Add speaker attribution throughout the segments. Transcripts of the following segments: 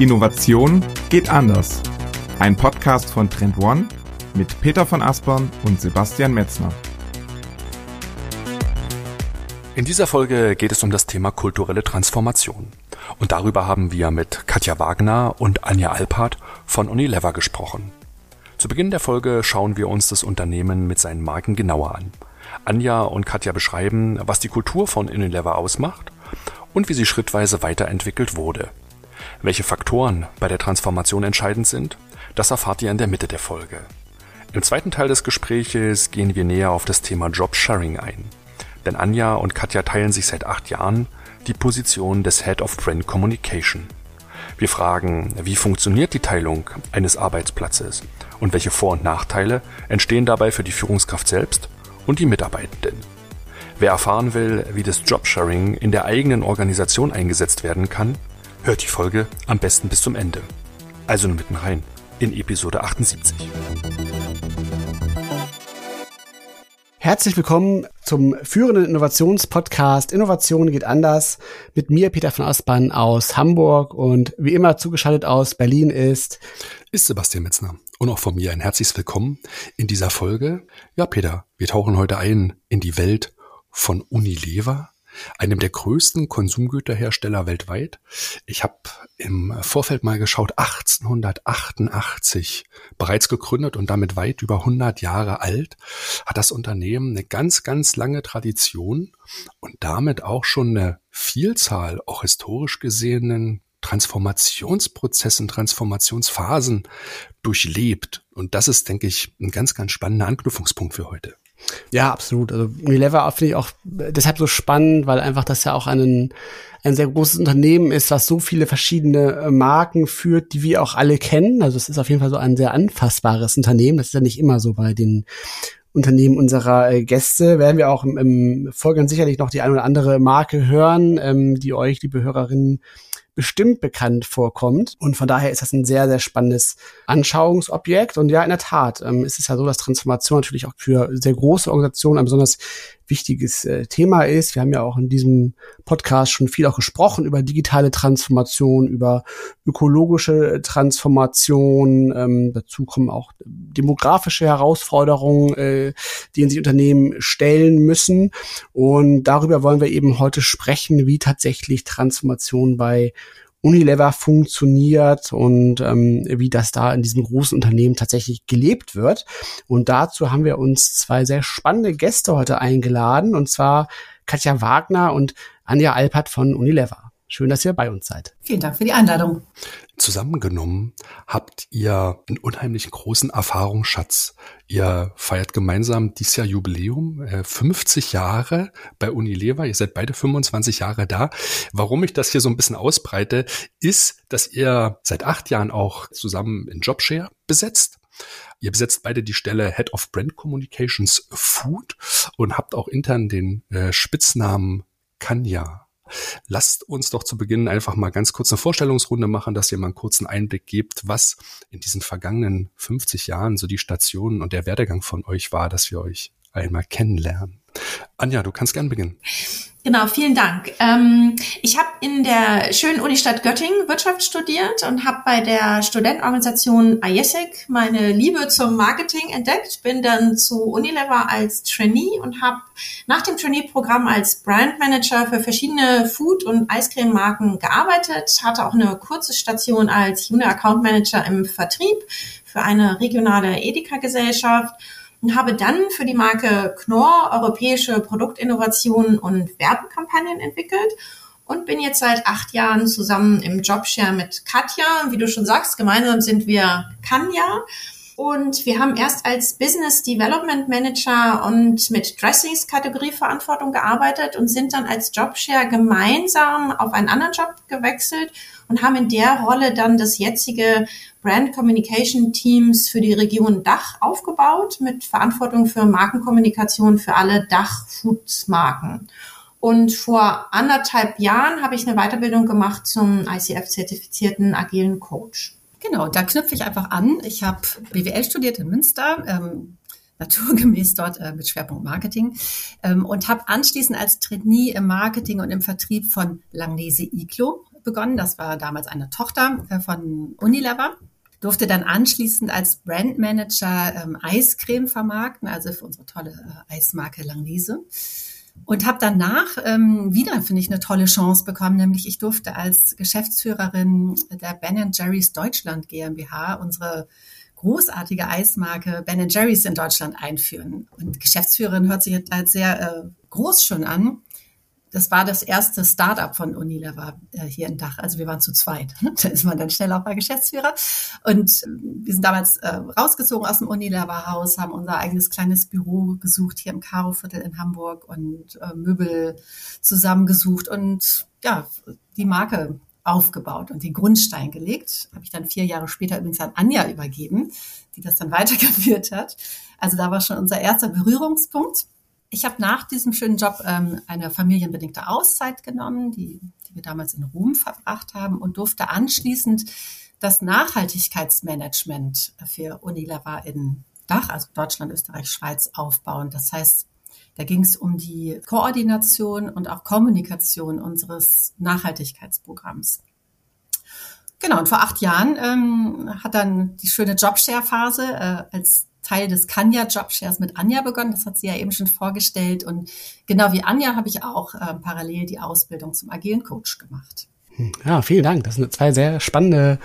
Speaker 1: Innovation geht anders. Ein Podcast von Trend One mit Peter von Aspern und Sebastian Metzner.
Speaker 2: In dieser Folge geht es um das Thema kulturelle Transformation. Und darüber haben wir mit Katja Wagner und Anja Alpert von Unilever gesprochen. Zu Beginn der Folge schauen wir uns das Unternehmen mit seinen Marken genauer an. Anja und Katja beschreiben, was die Kultur von Unilever ausmacht und wie sie schrittweise weiterentwickelt wurde. Welche Faktoren bei der Transformation entscheidend sind, das erfahrt ihr in der Mitte der Folge. Im zweiten Teil des Gespräches gehen wir näher auf das Thema Job-Sharing ein. Denn Anja und Katja teilen sich seit acht Jahren die Position des Head of Brand Communication. Wir fragen, wie funktioniert die Teilung eines Arbeitsplatzes und welche Vor- und Nachteile entstehen dabei für die Führungskraft selbst und die Mitarbeitenden. Wer erfahren will, wie das Jobsharing in der eigenen Organisation eingesetzt werden kann, hört die Folge am besten bis zum Ende. Also nur mitten rein in Episode 78.
Speaker 3: Herzlich willkommen zum führenden Innovationspodcast Innovation geht anders mit mir Peter von Ostbann aus Hamburg und wie immer zugeschaltet aus Berlin ist
Speaker 2: ist Sebastian Metzner und auch von mir ein herzliches Willkommen in dieser Folge. Ja, Peter, wir tauchen heute ein in die Welt von Unilever, einem der größten Konsumgüterhersteller weltweit. Ich habe im Vorfeld mal geschaut, 1888 bereits gegründet und damit weit über 100 Jahre alt, hat das Unternehmen eine ganz, ganz lange Tradition und damit auch schon eine Vielzahl, auch historisch gesehenen Transformationsprozessen, Transformationsphasen durchlebt. Und das ist, denke ich, ein ganz, ganz spannender Anknüpfungspunkt für heute.
Speaker 3: Ja, absolut. Also Unilever finde ich auch deshalb so spannend, weil einfach das ja auch ein, ein sehr großes Unternehmen ist, was so viele verschiedene äh, Marken führt, die wir auch alle kennen. Also es ist auf jeden Fall so ein sehr anfassbares Unternehmen. Das ist ja nicht immer so bei den Unternehmen unserer äh, Gäste. Werden wir auch im, im Folgern sicherlich noch die eine oder andere Marke hören, ähm, die euch, liebe Hörerinnen, bestimmt bekannt vorkommt. Und von daher ist das ein sehr, sehr spannendes Anschauungsobjekt. Und ja, in der Tat ähm, ist es ja so, dass Transformation natürlich auch für sehr große Organisationen ein besonders wichtiges äh, Thema ist. Wir haben ja auch in diesem Podcast schon viel auch gesprochen über digitale Transformation, über ökologische Transformation. Ähm, dazu kommen auch demografische Herausforderungen, äh, denen sich Unternehmen stellen müssen. Und darüber wollen wir eben heute sprechen, wie tatsächlich Transformation bei Unilever funktioniert und ähm, wie das da in diesem großen Unternehmen tatsächlich gelebt wird. Und dazu haben wir uns zwei sehr spannende Gäste heute eingeladen, und zwar Katja Wagner und Anja Alpert von Unilever. Schön, dass ihr bei uns seid.
Speaker 4: Vielen Dank für die Einladung.
Speaker 2: Zusammengenommen habt ihr einen unheimlich großen Erfahrungsschatz. Ihr feiert gemeinsam dieses Jahr Jubiläum, 50 äh, Jahre bei Unilever. Ihr seid beide 25 Jahre da. Warum ich das hier so ein bisschen ausbreite, ist, dass ihr seit acht Jahren auch zusammen in Jobshare besetzt. Ihr besetzt beide die Stelle Head of Brand Communications Food und habt auch intern den äh, Spitznamen Kanya Lasst uns doch zu Beginn einfach mal ganz kurz eine Vorstellungsrunde machen, dass ihr mal einen kurzen Einblick gebt, was in diesen vergangenen 50 Jahren so die Stationen und der Werdegang von euch war, dass wir euch einmal kennenlernen. Anja, du kannst gern beginnen.
Speaker 4: Genau, vielen Dank. Ähm, ich habe in der schönen Unistadt Göttingen Wirtschaft studiert und habe bei der Studentenorganisation IESEC meine Liebe zum Marketing entdeckt, bin dann zu Unilever als Trainee und habe nach dem Trainee-Programm als Brand Manager für verschiedene Food- und Eiscreme-Marken gearbeitet, hatte auch eine kurze Station als Junior Account Manager im Vertrieb für eine regionale Edeka-Gesellschaft und habe dann für die Marke Knorr europäische Produktinnovationen und Werbekampagnen entwickelt und bin jetzt seit acht Jahren zusammen im Jobshare mit Katja. Wie du schon sagst, gemeinsam sind wir Kanya. Und wir haben erst als Business Development Manager und mit Dressings Kategorieverantwortung gearbeitet und sind dann als Jobshare gemeinsam auf einen anderen Job gewechselt und haben in der Rolle dann das jetzige Brand Communication Teams für die Region Dach aufgebaut mit Verantwortung für Markenkommunikation für alle Dach-Foods-Marken. Und vor anderthalb Jahren habe ich eine Weiterbildung gemacht zum ICF-zertifizierten agilen Coach.
Speaker 5: Genau, da knüpfe ich einfach an. Ich habe BWL studiert in Münster, ähm, naturgemäß dort äh, mit Schwerpunkt Marketing ähm, und habe anschließend als Trainee im Marketing und im Vertrieb von Langnese Iglo begonnen. Das war damals eine Tochter äh, von Unilever durfte dann anschließend als Brandmanager ähm, Eiscreme vermarkten, also für unsere tolle äh, Eismarke Langnese. Und habe danach ähm, wieder, finde ich, eine tolle Chance bekommen, nämlich ich durfte als Geschäftsführerin der Ben Jerry's Deutschland GmbH unsere großartige Eismarke Ben Jerry's in Deutschland einführen. Und Geschäftsführerin hört sich jetzt halt sehr äh, groß schon an das war das erste Startup von Unilever äh, hier in Dach. Also wir waren zu zweit. da ist man dann schnell auch mal Geschäftsführer. Und ähm, wir sind damals äh, rausgezogen aus dem Unilever-Haus, haben unser eigenes kleines Büro gesucht hier im Karo-Viertel in Hamburg und äh, Möbel zusammengesucht und ja, die Marke aufgebaut und den Grundstein gelegt. Habe ich dann vier Jahre später übrigens an Anja übergeben, die das dann weitergeführt hat. Also da war schon unser erster Berührungspunkt. Ich habe nach diesem schönen Job ähm, eine familienbedingte Auszeit genommen, die, die wir damals in Rom verbracht haben und durfte anschließend das Nachhaltigkeitsmanagement für Unilever in Dach, also Deutschland, Österreich, Schweiz aufbauen. Das heißt, da ging es um die Koordination und auch Kommunikation unseres Nachhaltigkeitsprogramms. Genau, und vor acht Jahren ähm, hat dann die schöne Jobshare-Phase äh, als Teil des Kanya Jobshares mit Anja begonnen. Das hat sie ja eben schon vorgestellt. Und genau wie Anja habe ich auch äh, parallel die Ausbildung zum agilen Coach gemacht.
Speaker 3: Hm, ja, vielen Dank. Das sind zwei sehr spannende,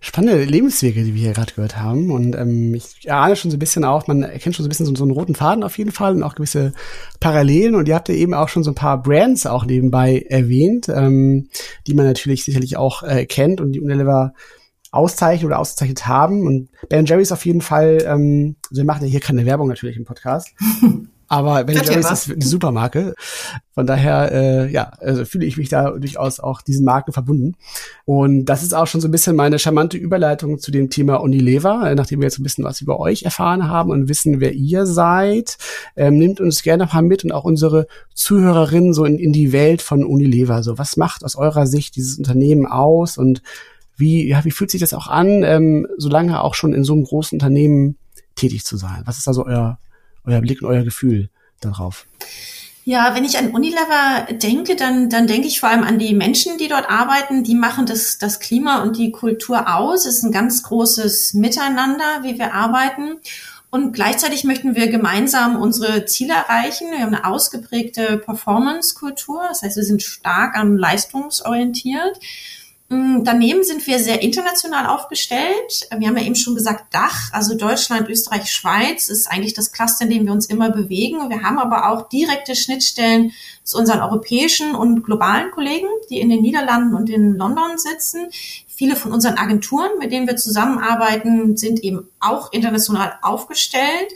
Speaker 3: spannende Lebenswege, die wir hier gerade gehört haben. Und ähm, ich ahne schon so ein bisschen auch, man erkennt schon so ein bisschen so, so einen roten Faden auf jeden Fall und auch gewisse Parallelen. Und ihr habt ja eben auch schon so ein paar Brands auch nebenbei erwähnt, ähm, die man natürlich sicherlich auch äh, kennt und die Unilever auszeichnen oder ausgezeichnet haben. Und Ben Jerry's auf jeden Fall, ähm, also wir machen ja hier keine Werbung natürlich im Podcast. Aber Ben Jerry's ist eine Supermarke. Von daher, äh, ja, also fühle ich mich da durchaus auch diesen Marken verbunden. Und das ist auch schon so ein bisschen meine charmante Überleitung zu dem Thema Unilever, äh, nachdem wir jetzt ein bisschen was über euch erfahren haben und wissen, wer ihr seid. Ähm, nimmt uns gerne noch mal mit und auch unsere Zuhörerinnen so in, in die Welt von Unilever. So, was macht aus eurer Sicht dieses Unternehmen aus und wie, ja, wie fühlt sich das auch an, ähm, so lange auch schon in so einem großen Unternehmen tätig zu sein? Was ist also euer, euer Blick und euer Gefühl darauf?
Speaker 4: Ja, wenn ich an Unilever denke, dann, dann denke ich vor allem an die Menschen, die dort arbeiten. Die machen das, das Klima und die Kultur aus. Es ist ein ganz großes Miteinander, wie wir arbeiten. Und gleichzeitig möchten wir gemeinsam unsere Ziele erreichen. Wir haben eine ausgeprägte Performance-Kultur. Das heißt, wir sind stark an leistungsorientiert. Mm, daneben sind wir sehr international aufgestellt. Wir haben ja eben schon gesagt, Dach, also Deutschland, Österreich, Schweiz ist eigentlich das Cluster, in dem wir uns immer bewegen. Wir haben aber auch direkte Schnittstellen zu unseren europäischen und globalen Kollegen, die in den Niederlanden und in London sitzen. Viele von unseren Agenturen, mit denen wir zusammenarbeiten, sind eben auch international aufgestellt.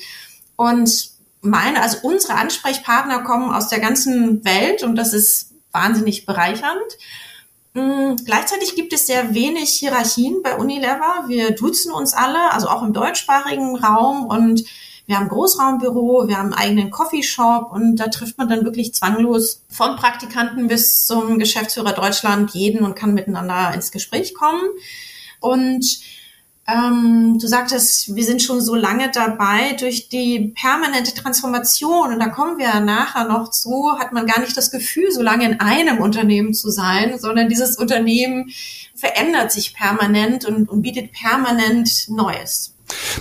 Speaker 4: Und meine, also unsere Ansprechpartner kommen aus der ganzen Welt und das ist wahnsinnig bereichernd. Mm, gleichzeitig gibt es sehr wenig Hierarchien bei Unilever. Wir duzen uns alle, also auch im deutschsprachigen Raum und wir haben Großraumbüro, wir haben einen eigenen Coffeeshop und da trifft man dann wirklich zwanglos von Praktikanten bis zum Geschäftsführer Deutschland jeden und kann miteinander ins Gespräch kommen. Und ähm, du sagtest, wir sind schon so lange dabei durch die permanente Transformation und da kommen wir nachher noch zu, hat man gar nicht das Gefühl, so lange in einem Unternehmen zu sein, sondern dieses Unternehmen verändert sich permanent und, und bietet permanent Neues.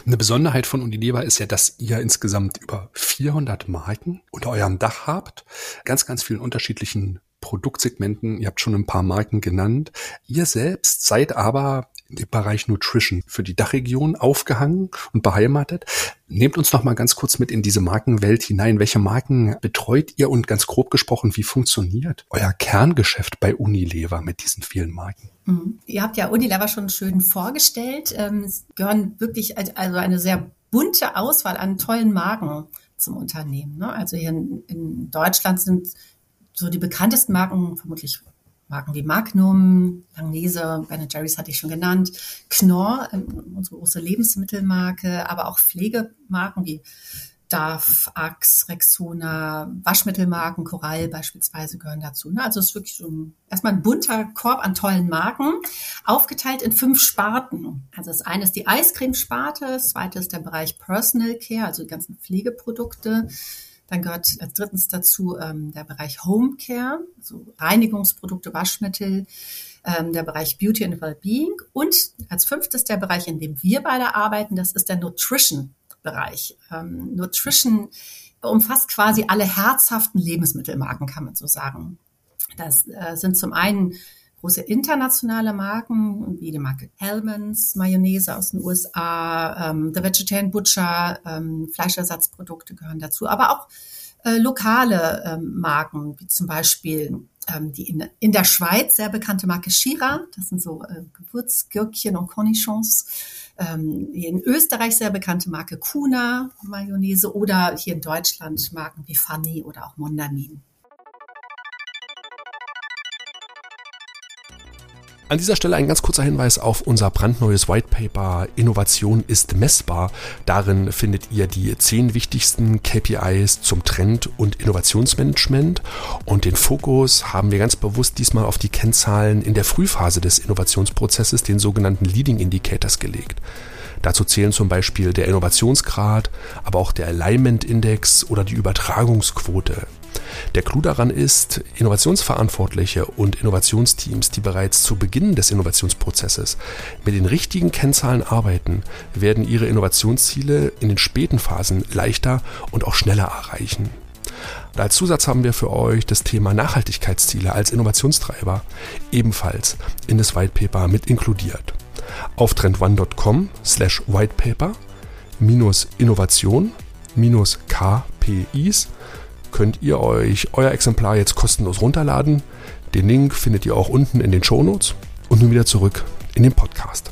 Speaker 2: Eine Besonderheit von Unilever ist ja, dass ihr insgesamt über 400 Marken unter eurem Dach habt, ganz, ganz vielen unterschiedlichen Produktsegmenten. Ihr habt schon ein paar Marken genannt. Ihr selbst seid aber im Bereich Nutrition für die Dachregion aufgehangen und beheimatet. Nehmt uns noch mal ganz kurz mit in diese Markenwelt hinein. Welche Marken betreut ihr und ganz grob gesprochen, wie funktioniert euer Kerngeschäft bei Unilever mit diesen vielen Marken?
Speaker 5: Mhm. Ihr habt ja Unilever schon schön vorgestellt. Ähm, es gehören wirklich also eine sehr bunte Auswahl an tollen Marken zum Unternehmen. Ne? Also hier in Deutschland sind so die bekanntesten Marken vermutlich Marken wie Magnum, Langnese, Ben Jerry's hatte ich schon genannt, Knorr, ähm, unsere große Lebensmittelmarke, aber auch Pflegemarken wie Dove, Axe, Rexona, Waschmittelmarken, Coral beispielsweise gehören dazu. Ne? Also es ist wirklich so ein, erstmal ein bunter Korb an tollen Marken, aufgeteilt in fünf Sparten. Also das eine ist die Eiscreme-Sparte, das zweite ist der Bereich Personal Care, also die ganzen Pflegeprodukte. Dann gehört als drittens dazu ähm, der Bereich Home Care, also Reinigungsprodukte, Waschmittel, ähm, der Bereich Beauty and Wellbeing und als fünftes der Bereich, in dem wir beide arbeiten, das ist der Nutrition-Bereich. Ähm, Nutrition umfasst quasi alle herzhaften Lebensmittelmarken, kann man so sagen. Das äh, sind zum einen große internationale Marken wie die Marke Hellmann's, Mayonnaise aus den USA, ähm, The Vegetarian Butcher, ähm, Fleischersatzprodukte gehören dazu, aber auch äh, lokale ähm, Marken, wie zum Beispiel ähm, die in, in der Schweiz sehr bekannte Marke Shira, das sind so äh, Gewürzgürkchen und Cornichons. Ähm, in Österreich sehr bekannte Marke Kuna Mayonnaise oder hier in Deutschland Marken wie Fanny oder auch Mondamin.
Speaker 6: An dieser Stelle ein ganz kurzer Hinweis auf unser brandneues White Paper Innovation ist messbar. Darin findet ihr die zehn wichtigsten KPIs zum Trend- und Innovationsmanagement und den Fokus haben wir ganz bewusst diesmal auf die Kennzahlen in der Frühphase des Innovationsprozesses, den sogenannten Leading Indicators gelegt. Dazu zählen zum Beispiel der Innovationsgrad, aber auch der Alignment Index oder die Übertragungsquote. Der Clou daran ist, Innovationsverantwortliche und Innovationsteams, die bereits zu Beginn des Innovationsprozesses mit den richtigen Kennzahlen arbeiten, werden ihre Innovationsziele in den späten Phasen leichter und auch schneller erreichen. als Zusatz haben wir für euch das Thema Nachhaltigkeitsziele als Innovationstreiber ebenfalls in das Whitepaper mit inkludiert. Auf trendone.com slash whitepaper minus Innovation minus KPIs könnt ihr euch euer Exemplar jetzt kostenlos runterladen. Den Link findet ihr auch unten in den Shownotes. Und nun wieder zurück in den Podcast.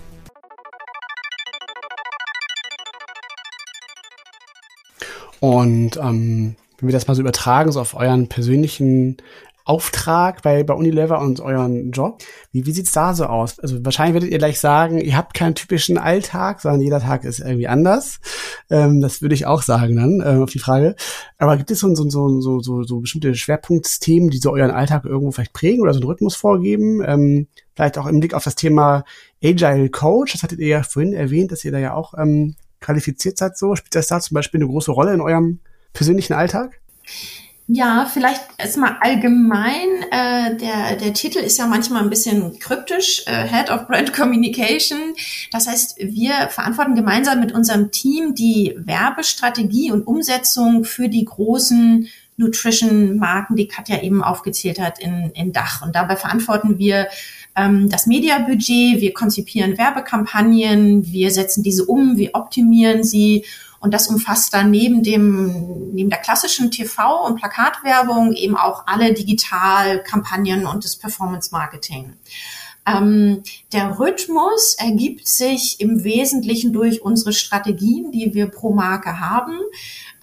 Speaker 3: Und ähm, wenn wir das mal so übertragen, so auf euren persönlichen Auftrag bei, bei Unilever und euren Job. Wie, wie sieht's da so aus? Also wahrscheinlich werdet ihr gleich sagen, ihr habt keinen typischen Alltag, sondern jeder Tag ist irgendwie anders. Ähm, das würde ich auch sagen dann äh, auf die Frage. Aber gibt es so, so, so, so, so, so bestimmte Schwerpunktthemen, die so euren Alltag irgendwo vielleicht prägen oder so einen Rhythmus vorgeben? Ähm, vielleicht auch im Blick auf das Thema Agile Coach. Das hattet ihr ja vorhin erwähnt, dass ihr da ja auch ähm, qualifiziert seid. So spielt das da zum Beispiel eine große Rolle in eurem persönlichen Alltag?
Speaker 4: Ja, vielleicht erstmal allgemein. Äh, der, der Titel ist ja manchmal ein bisschen kryptisch, äh, Head of Brand Communication. Das heißt, wir verantworten gemeinsam mit unserem Team die Werbestrategie und Umsetzung für die großen Nutrition-Marken, die Katja eben aufgezählt hat, in, in Dach. Und dabei verantworten wir ähm, das Mediabudget, wir konzipieren Werbekampagnen, wir setzen diese um, wir optimieren sie und das umfasst dann neben dem, neben der klassischen TV- und Plakatwerbung eben auch alle Digitalkampagnen und das Performance-Marketing. Ähm, der Rhythmus ergibt sich im Wesentlichen durch unsere Strategien, die wir pro Marke haben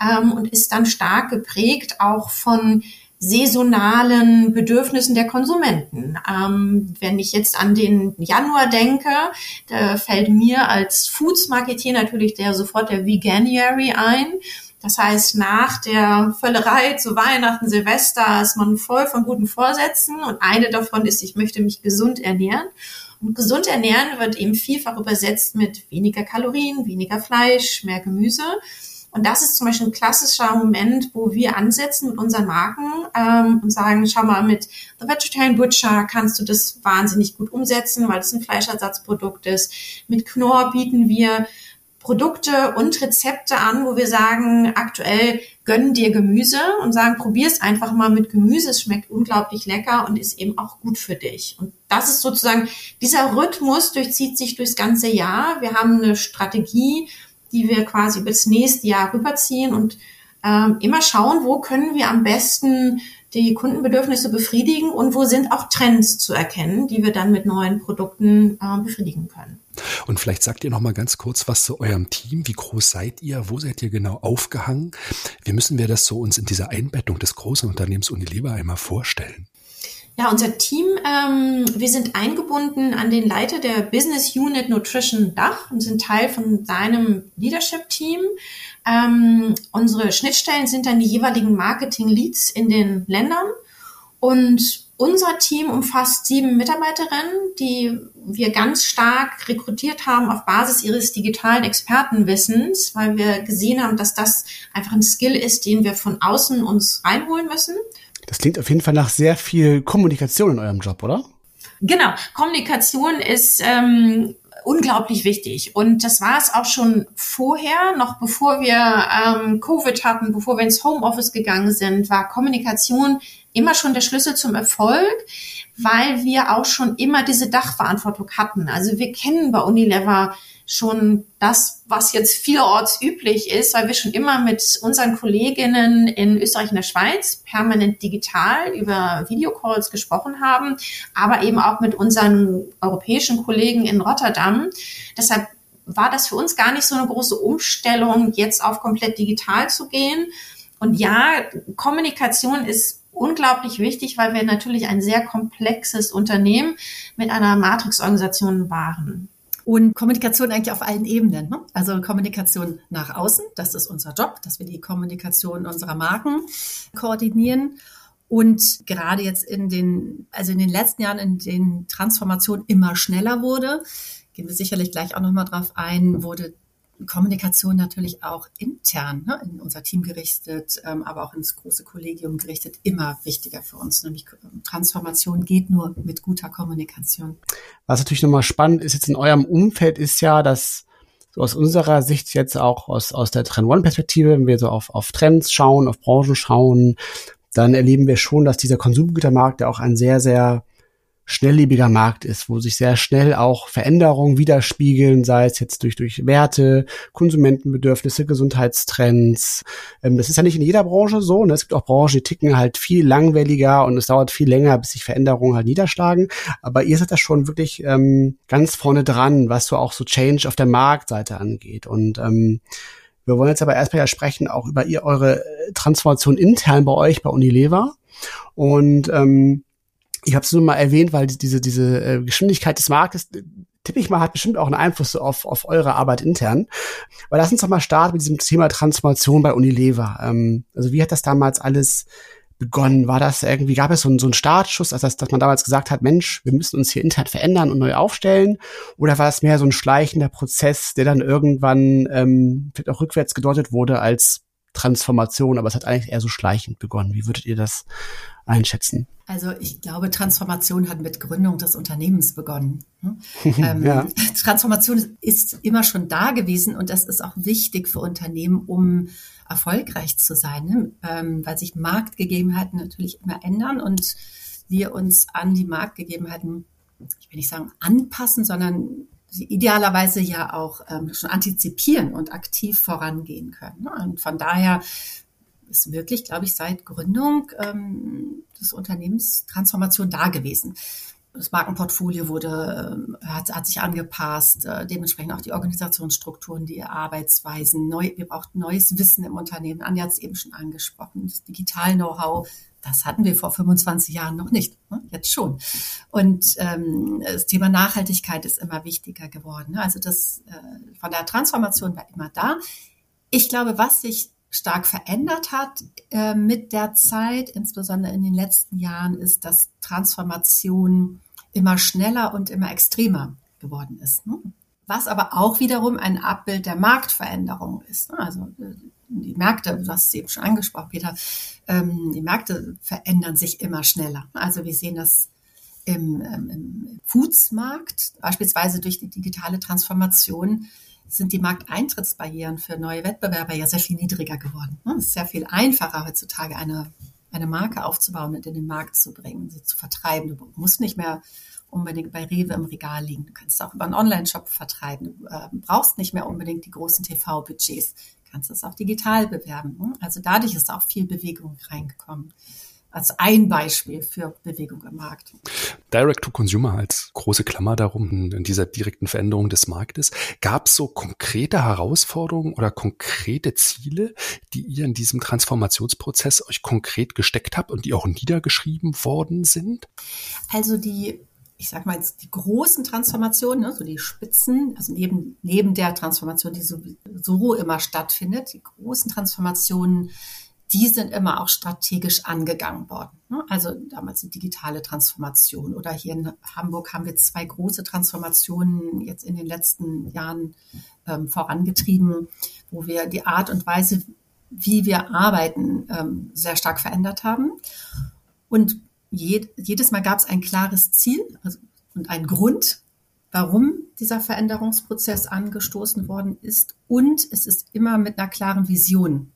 Speaker 4: ähm, und ist dann stark geprägt auch von saisonalen Bedürfnissen der Konsumenten. Ähm, wenn ich jetzt an den Januar denke, da fällt mir als Foods-Marketier natürlich der sofort der Veganuary ein. Das heißt, nach der Völlerei zu Weihnachten, Silvester ist man voll von guten Vorsätzen und eine davon ist, ich möchte mich gesund ernähren. Und gesund ernähren wird eben vielfach übersetzt mit weniger Kalorien, weniger Fleisch, mehr Gemüse. Und das ist zum Beispiel ein klassischer Moment, wo wir ansetzen mit unseren Marken ähm, und sagen, schau mal, mit The Vegetarian Butcher kannst du das wahnsinnig gut umsetzen, weil es ein Fleischersatzprodukt ist. Mit Knorr bieten wir Produkte und Rezepte an, wo wir sagen, aktuell gönnen dir Gemüse und sagen, probier's einfach mal mit Gemüse. Es schmeckt unglaublich lecker und ist eben auch gut für dich. Und das ist sozusagen, dieser Rhythmus durchzieht sich durchs ganze Jahr. Wir haben eine Strategie, die wir quasi bis nächste Jahr rüberziehen und ähm, immer schauen, wo können wir am besten die Kundenbedürfnisse befriedigen und wo sind auch Trends zu erkennen, die wir dann mit neuen Produkten äh, befriedigen können.
Speaker 6: Und vielleicht sagt ihr noch mal ganz kurz was zu eurem Team. Wie groß seid ihr? Wo seid ihr genau aufgehangen? Wie müssen wir das so uns in dieser Einbettung des großen Unternehmens Unilever einmal vorstellen?
Speaker 4: Ja, unser Team, ähm, wir sind eingebunden an den Leiter der Business Unit Nutrition Dach und sind Teil von seinem Leadership-Team. Ähm, unsere Schnittstellen sind dann die jeweiligen Marketing-Leads in den Ländern und unser Team umfasst sieben Mitarbeiterinnen, die wir ganz stark rekrutiert haben auf Basis ihres digitalen Expertenwissens, weil wir gesehen haben, dass das einfach ein Skill ist, den wir von außen uns reinholen müssen.
Speaker 3: Das klingt auf jeden Fall nach sehr viel Kommunikation in eurem Job, oder?
Speaker 4: Genau, Kommunikation ist ähm, unglaublich wichtig. Und das war es auch schon vorher, noch bevor wir ähm, Covid hatten, bevor wir ins Homeoffice gegangen sind, war Kommunikation immer schon der Schlüssel zum Erfolg, weil wir auch schon immer diese Dachverantwortung hatten. Also wir kennen bei Unilever schon das, was jetzt vielerorts üblich ist, weil wir schon immer mit unseren Kolleginnen in Österreich und der Schweiz permanent digital über Videocalls gesprochen haben, aber eben auch mit unseren europäischen Kollegen in Rotterdam. Deshalb war das für uns gar nicht so eine große Umstellung, jetzt auf komplett digital zu gehen. Und ja, Kommunikation ist unglaublich wichtig, weil wir natürlich ein sehr komplexes Unternehmen mit einer Matrixorganisation waren
Speaker 5: und Kommunikation eigentlich auf allen Ebenen. Ne? Also Kommunikation nach außen, das ist unser Job, dass wir die Kommunikation unserer Marken koordinieren. Und gerade jetzt in den, also in den letzten Jahren, in denen Transformation immer schneller wurde, gehen wir sicherlich gleich auch nochmal drauf ein, wurde Kommunikation natürlich auch intern ne, in unser Team gerichtet, ähm, aber auch ins große Kollegium gerichtet, immer wichtiger für uns. Nämlich ähm, Transformation geht nur mit guter Kommunikation.
Speaker 3: Was natürlich nochmal spannend ist jetzt in eurem Umfeld, ist ja, dass so aus unserer Sicht jetzt auch aus, aus der Trend One-Perspektive, wenn wir so auf, auf Trends schauen, auf Branchen schauen, dann erleben wir schon, dass dieser Konsumgütermarkt ja auch ein sehr, sehr schnelllebiger Markt ist, wo sich sehr schnell auch Veränderungen widerspiegeln, sei es jetzt durch, durch Werte, Konsumentenbedürfnisse, Gesundheitstrends. Ähm, das ist ja nicht in jeder Branche so. Ne? Es gibt auch Branchen, die ticken halt viel langwelliger und es dauert viel länger, bis sich Veränderungen halt niederschlagen. Aber ihr seid da schon wirklich ähm, ganz vorne dran, was so auch so Change auf der Marktseite angeht. Und ähm, wir wollen jetzt aber erstmal ja sprechen auch über ihr, eure Transformation intern bei euch, bei Unilever. Und ähm, ich habe es nur mal erwähnt, weil diese, diese äh, Geschwindigkeit des Marktes, äh, tippe ich mal, hat bestimmt auch einen Einfluss auf, auf eure Arbeit intern. Aber lass uns doch mal starten mit diesem Thema Transformation bei Unilever. Ähm, also wie hat das damals alles begonnen? War das irgendwie, gab es so einen, so einen Startschuss, also dass, dass man damals gesagt hat, Mensch, wir müssen uns hier intern verändern und neu aufstellen? Oder war das mehr so ein schleichender Prozess, der dann irgendwann ähm, vielleicht auch rückwärts gedeutet wurde als Transformation, aber es hat eigentlich eher so schleichend begonnen. Wie würdet ihr das einschätzen?
Speaker 5: Also ich glaube, Transformation hat mit Gründung des Unternehmens begonnen. Ne? ähm, ja. Transformation ist immer schon da gewesen und das ist auch wichtig für Unternehmen, um erfolgreich zu sein, ne? ähm, weil sich Marktgegebenheiten natürlich immer ändern und wir uns an die Marktgegebenheiten, ich will nicht sagen anpassen, sondern idealerweise ja auch ähm, schon antizipieren und aktiv vorangehen können. Ne? Und von daher ist wirklich, glaube ich, seit Gründung ähm, des Unternehmens Transformation da gewesen. Das Markenportfolio wurde, äh, hat, hat sich angepasst, äh, dementsprechend auch die Organisationsstrukturen, die Arbeitsweisen. Neu, wir brauchten neues Wissen im Unternehmen. Anja hat es eben schon angesprochen, das Digital-Know-how. Das hatten wir vor 25 Jahren noch nicht, ne? jetzt schon. Und ähm, das Thema Nachhaltigkeit ist immer wichtiger geworden. Ne? Also das äh, von der Transformation war immer da. Ich glaube, was sich stark verändert hat äh, mit der Zeit, insbesondere in den letzten Jahren, ist, dass Transformation immer schneller und immer extremer geworden ist. Ne? Was aber auch wiederum ein Abbild der Marktveränderung ist. Ne? Also äh, die Märkte, du hast es eben schon angesprochen, Peter, ähm, die Märkte verändern sich immer schneller. Also wir sehen das im, ähm, im Foodsmarkt, beispielsweise durch die digitale Transformation, sind die Markteintrittsbarrieren für neue Wettbewerber ja sehr viel niedriger geworden. Es ist sehr viel einfacher heutzutage eine, eine Marke aufzubauen und in den Markt zu bringen, sie zu vertreiben. Du musst nicht mehr unbedingt bei Rewe im Regal liegen. Du kannst auch über einen Online-Shop vertreiben. Du äh, brauchst nicht mehr unbedingt die großen TV-Budgets. Du kannst es auch digital bewerben. Also dadurch ist auch viel Bewegung reingekommen als ein Beispiel für Bewegung im Markt.
Speaker 2: Direct to Consumer als große Klammer darum, in dieser direkten Veränderung des Marktes. Gab es so konkrete Herausforderungen oder konkrete Ziele, die ihr in diesem Transformationsprozess euch konkret gesteckt habt und die auch niedergeschrieben worden sind?
Speaker 5: Also die ich sag mal jetzt die großen Transformationen, ne, so die Spitzen, also neben, neben der Transformation, die so, so immer stattfindet, die großen Transformationen die sind immer auch strategisch angegangen worden. Ne? Also damals die digitale Transformation oder hier in Hamburg haben wir zwei große Transformationen jetzt in den letzten Jahren ähm, vorangetrieben, wo wir die Art und Weise, wie wir arbeiten, ähm, sehr stark verändert haben. Und jed jedes Mal gab es ein klares Ziel also, und einen Grund, warum dieser Veränderungsprozess angestoßen worden ist. Und es ist immer mit einer klaren Vision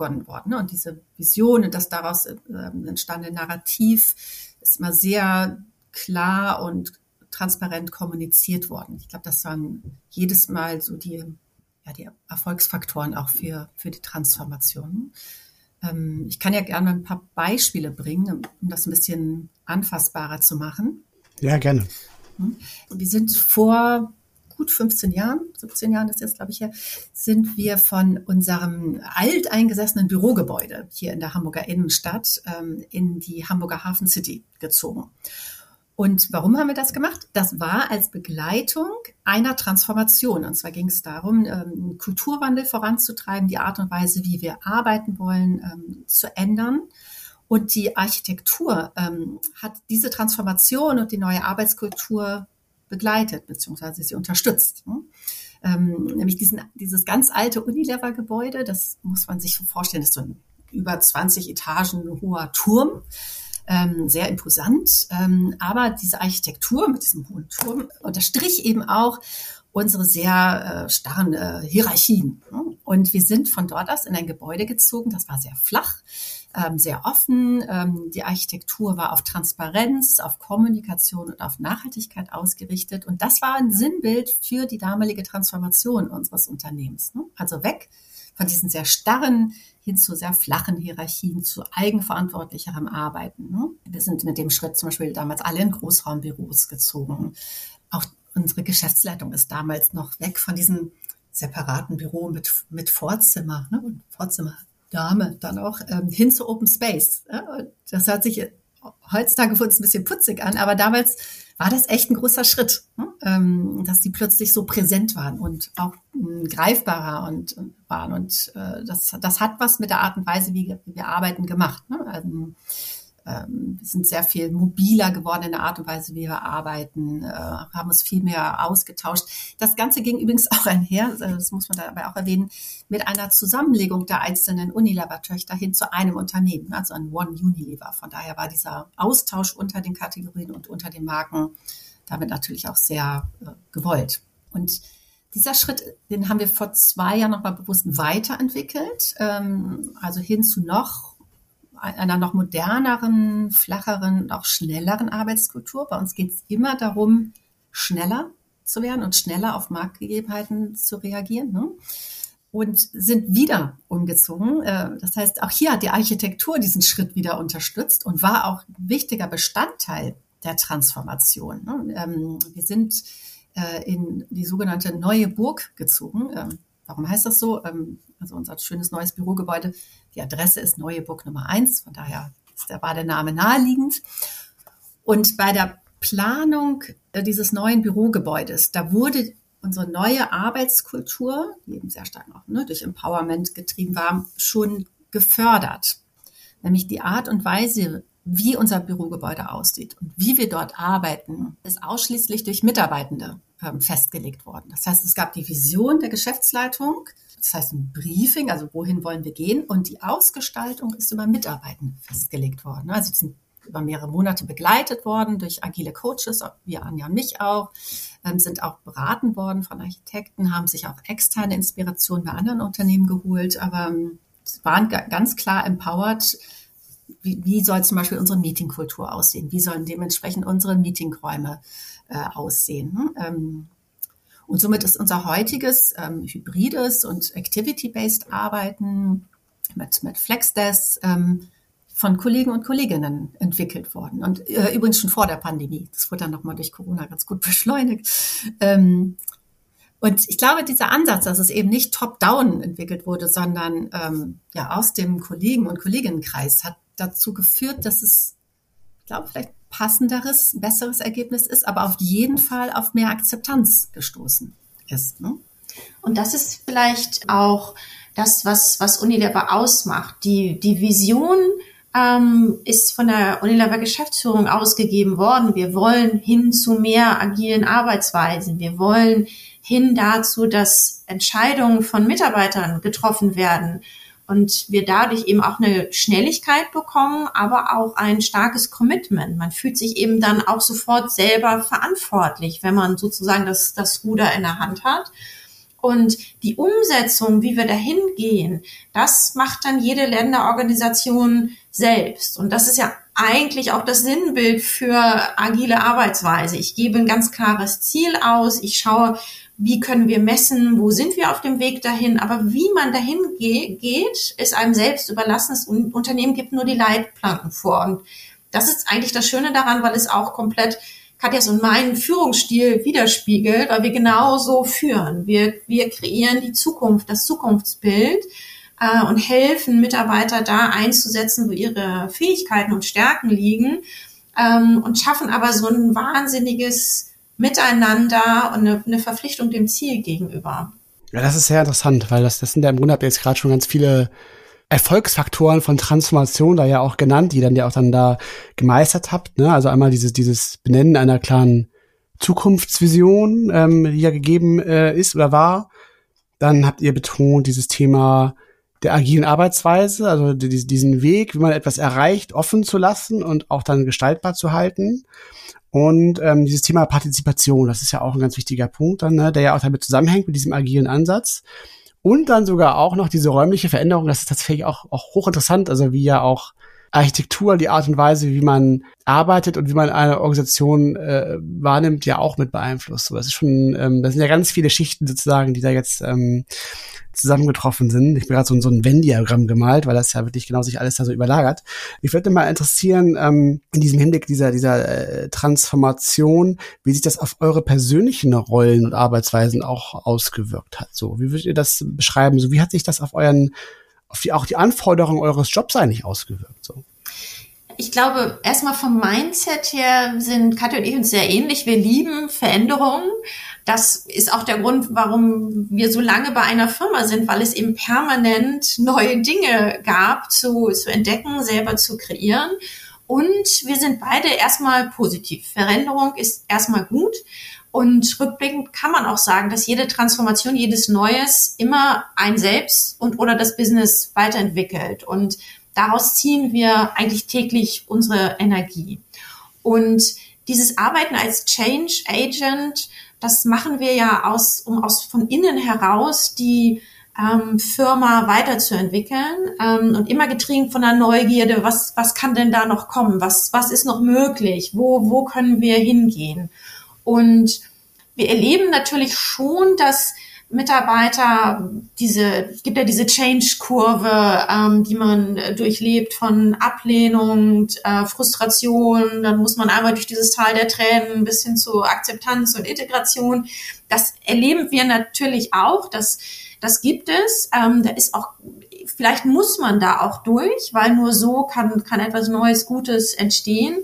Speaker 5: begonnen worden. Ne? Und diese Vision und das daraus äh, entstandene Narrativ ist immer sehr klar und transparent kommuniziert worden. Ich glaube, das waren jedes Mal so die, ja, die Erfolgsfaktoren auch für, für die Transformation. Ähm, ich kann ja gerne ein paar Beispiele bringen, um das ein bisschen anfassbarer zu machen.
Speaker 3: Ja, gerne.
Speaker 5: Hm? Wir sind vor gut 15 Jahren, 17 Jahren ist jetzt, glaube ich, her, sind wir von unserem alteingesessenen Bürogebäude hier in der Hamburger Innenstadt ähm, in die Hamburger Hafen City gezogen. Und warum haben wir das gemacht? Das war als Begleitung einer Transformation. Und zwar ging es darum, ähm, Kulturwandel voranzutreiben, die Art und Weise, wie wir arbeiten wollen, ähm, zu ändern. Und die Architektur ähm, hat diese Transformation und die neue Arbeitskultur begleitet bzw. sie unterstützt. Ne? Ähm, nämlich diesen, dieses ganz alte Unilever-Gebäude, das muss man sich vorstellen, ist so ein über 20 Etagen hoher Turm, ähm, sehr imposant. Ähm, aber diese Architektur mit diesem hohen Turm unterstrich eben auch unsere sehr äh, starren äh, Hierarchien. Ne? Und wir sind von dort aus in ein Gebäude gezogen, das war sehr flach ähm, sehr offen. Ähm, die Architektur war auf Transparenz, auf Kommunikation und auf Nachhaltigkeit ausgerichtet. Und das war ein Sinnbild für die damalige Transformation unseres Unternehmens. Ne? Also weg von diesen sehr starren hin zu sehr flachen Hierarchien, zu eigenverantwortlicherem Arbeiten. Ne? Wir sind mit dem Schritt zum Beispiel damals alle in Großraumbüros gezogen. Auch unsere Geschäftsleitung ist damals noch weg von diesem separaten Büro mit, mit Vorzimmer ne? und Vorzimmer Dame dann auch ähm, hin zu Open Space. Das hört sich heutzutage für uns ein bisschen putzig an, aber damals war das echt ein großer Schritt, ne? ähm, dass die plötzlich so präsent waren und auch äh, greifbarer und, und waren. Und äh, das, das hat was mit der Art und Weise, wie, wie wir arbeiten, gemacht. Ne? Also, ähm, wir sind sehr viel mobiler geworden in der Art und Weise, wie wir arbeiten, äh, haben uns viel mehr ausgetauscht. Das Ganze ging übrigens auch einher, äh, das muss man dabei auch erwähnen, mit einer Zusammenlegung der einzelnen Unilever-Töchter hin zu einem Unternehmen, also ein One Unilever. Von daher war dieser Austausch unter den Kategorien und unter den Marken damit natürlich auch sehr äh, gewollt. Und dieser Schritt, den haben wir vor zwei Jahren nochmal bewusst weiterentwickelt, ähm, also hin zu noch einer noch moderneren, flacheren auch schnelleren Arbeitskultur. Bei uns geht es immer darum, schneller zu werden und schneller auf Marktgegebenheiten zu reagieren. Ne? Und sind wieder umgezogen. Äh, das heißt, auch hier hat die Architektur diesen Schritt wieder unterstützt und war auch ein wichtiger Bestandteil der Transformation. Ne? Ähm, wir sind äh, in die sogenannte Neue Burg gezogen. Warum heißt das so? Ähm, also unser schönes neues Bürogebäude die Adresse ist Neue Burg Nummer eins, von daher war der Name naheliegend. Und bei der Planung äh, dieses neuen Bürogebäudes, da wurde unsere neue Arbeitskultur, die eben sehr stark auch ne, durch Empowerment getrieben war, schon gefördert. Nämlich die Art und Weise, wie unser Bürogebäude aussieht und wie wir dort arbeiten, ist ausschließlich durch Mitarbeitende ähm, festgelegt worden. Das heißt, es gab die Vision der Geschäftsleitung, das heißt ein Briefing, also wohin wollen wir gehen und die Ausgestaltung ist über Mitarbeitende festgelegt worden. Also sie sind über mehrere Monate begleitet worden durch agile Coaches, wie Anja und mich auch, ähm, sind auch beraten worden von Architekten, haben sich auch externe Inspirationen bei anderen Unternehmen geholt, aber ähm, waren ganz klar empowered, wie, wie soll zum Beispiel unsere Meetingkultur aussehen? Wie sollen dementsprechend unsere Meetingräume äh, aussehen? Ne? Ähm, und somit ist unser heutiges ähm, hybrides und activity-based Arbeiten mit, mit FlexDesk ähm, von Kollegen und Kolleginnen entwickelt worden. Und äh, übrigens schon vor der Pandemie. Das wurde dann nochmal durch Corona ganz gut beschleunigt. Ähm, und ich glaube, dieser Ansatz, dass es eben nicht top-down entwickelt wurde, sondern ähm, ja aus dem Kollegen- und Kolleginnenkreis, hat dazu geführt, dass es, ich glaube, vielleicht passenderes, besseres Ergebnis ist, aber auf jeden Fall auf mehr Akzeptanz gestoßen ist. Ne?
Speaker 4: Und das ist vielleicht auch das, was, was Unilever ausmacht. Die, die Vision ähm, ist von der Unilever Geschäftsführung ausgegeben worden. Wir wollen hin zu mehr agilen Arbeitsweisen. Wir wollen hin dazu, dass Entscheidungen von Mitarbeitern getroffen werden und wir dadurch eben auch eine Schnelligkeit bekommen, aber auch ein starkes Commitment. Man fühlt sich eben dann auch sofort selber verantwortlich, wenn man sozusagen das, das Ruder in der Hand hat. Und die Umsetzung, wie wir dahin gehen, das macht dann jede Länderorganisation selbst. Und das ist ja eigentlich auch das Sinnbild für agile Arbeitsweise. Ich gebe ein ganz klares Ziel aus. Ich schaue, wie können wir messen, wo sind wir auf dem Weg dahin. Aber wie man dahin geht, ist einem selbst überlassen. Das Unternehmen gibt nur die Leitplanken vor. Und das ist eigentlich das Schöne daran, weil es auch komplett Katjas und meinen Führungsstil widerspiegelt, weil wir genau so führen. Wir, wir kreieren die Zukunft, das Zukunftsbild äh, und helfen Mitarbeiter da einzusetzen, wo ihre Fähigkeiten und Stärken liegen ähm, und schaffen aber so ein wahnsinniges Miteinander und eine, eine Verpflichtung dem Ziel gegenüber.
Speaker 3: Ja, das ist sehr interessant, weil das, das sind ja im Grunde habt ihr jetzt gerade schon ganz viele Erfolgsfaktoren von Transformation da ja auch genannt, die dann ja auch dann da gemeistert habt. Ne? Also einmal dieses, dieses Benennen einer klaren Zukunftsvision, ähm, die ja gegeben äh, ist oder war. Dann habt ihr betont dieses Thema der agilen Arbeitsweise, also diesen Weg, wie man etwas erreicht, offen zu lassen und auch dann gestaltbar zu halten. Und ähm, dieses Thema Partizipation, das ist ja auch ein ganz wichtiger Punkt, dann, ne, der ja auch damit zusammenhängt mit diesem agilen Ansatz. Und dann sogar auch noch diese räumliche Veränderung, das ist tatsächlich auch, auch hochinteressant, also wie ja auch Architektur, die Art und Weise, wie man arbeitet und wie man eine Organisation äh, wahrnimmt, ja auch mit beeinflusst. So, das ist schon, ähm, das sind ja ganz viele Schichten sozusagen, die da jetzt ähm, zusammengetroffen sind. Ich bin gerade so, so ein Venn-Diagramm gemalt, weil das ja wirklich genau sich alles da so überlagert. Ich würde mal interessieren, ähm, in diesem Hinblick dieser, dieser äh, Transformation, wie sich das auf eure persönlichen Rollen und Arbeitsweisen auch ausgewirkt hat. So, wie würdet ihr das beschreiben? So, wie hat sich das auf euren, auf die, auch die Anforderungen eures Jobs eigentlich ausgewirkt? So?
Speaker 4: ich glaube, erstmal vom Mindset her sind Katja und ich uns sehr ähnlich. Wir lieben Veränderungen. Das ist auch der Grund, warum wir so lange bei einer Firma sind, weil es eben permanent neue Dinge gab zu, zu entdecken, selber zu kreieren. Und wir sind beide erstmal positiv. Veränderung ist erstmal gut. Und rückblickend kann man auch sagen, dass jede Transformation, jedes Neues immer ein Selbst und oder das Business weiterentwickelt. Und daraus ziehen wir eigentlich täglich unsere Energie. Und dieses Arbeiten als Change Agent das machen wir ja aus, um aus von innen heraus die ähm, Firma weiterzuentwickeln ähm, und immer getrieben von der Neugierde, was, was kann denn da noch kommen, was, was ist noch möglich, wo, wo können wir hingehen. Und wir erleben natürlich schon, dass Mitarbeiter diese, gibt ja diese Change-Kurve, ähm, die man durchlebt von Ablehnung, äh, Frustration, dann muss man einmal durch dieses Tal der Tränen bis hin zu Akzeptanz und Integration. Das erleben wir natürlich auch, das, das gibt es. Ähm, da ist auch, vielleicht muss man da auch durch, weil nur so kann, kann etwas Neues, Gutes entstehen.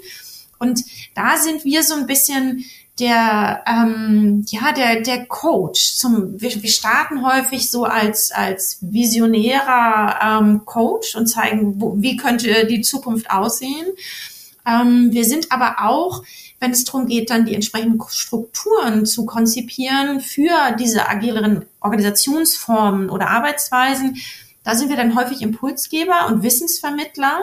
Speaker 4: Und da sind wir so ein bisschen der ähm, ja der der Coach zum wir, wir starten häufig so als als visionärer ähm, Coach und zeigen wo, wie könnte die Zukunft aussehen. Ähm, wir sind aber auch wenn es darum geht dann die entsprechenden Strukturen zu konzipieren für diese agileren Organisationsformen oder Arbeitsweisen da sind wir dann häufig Impulsgeber und Wissensvermittler.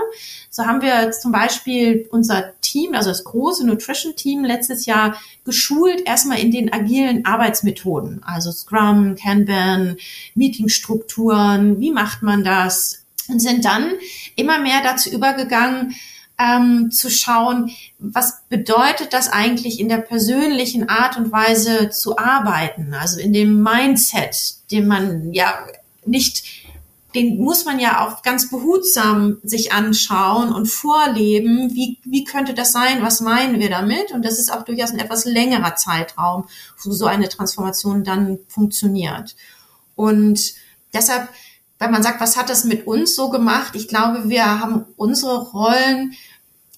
Speaker 4: So haben wir zum Beispiel unser Team, also das große Nutrition-Team letztes Jahr geschult, erstmal in den agilen Arbeitsmethoden, also Scrum, Kanban, Meetingstrukturen, wie macht man das? Und sind dann immer mehr dazu übergegangen, ähm, zu schauen, was bedeutet das eigentlich in der persönlichen Art und Weise zu arbeiten, also in dem Mindset, den man ja nicht den muss man ja auch ganz behutsam sich anschauen und vorleben, wie, wie könnte das sein, was meinen wir damit? Und das ist auch durchaus ein etwas längerer Zeitraum, wo so eine Transformation dann funktioniert. Und deshalb, wenn man sagt, was hat das mit uns so gemacht? Ich glaube, wir haben unsere Rollen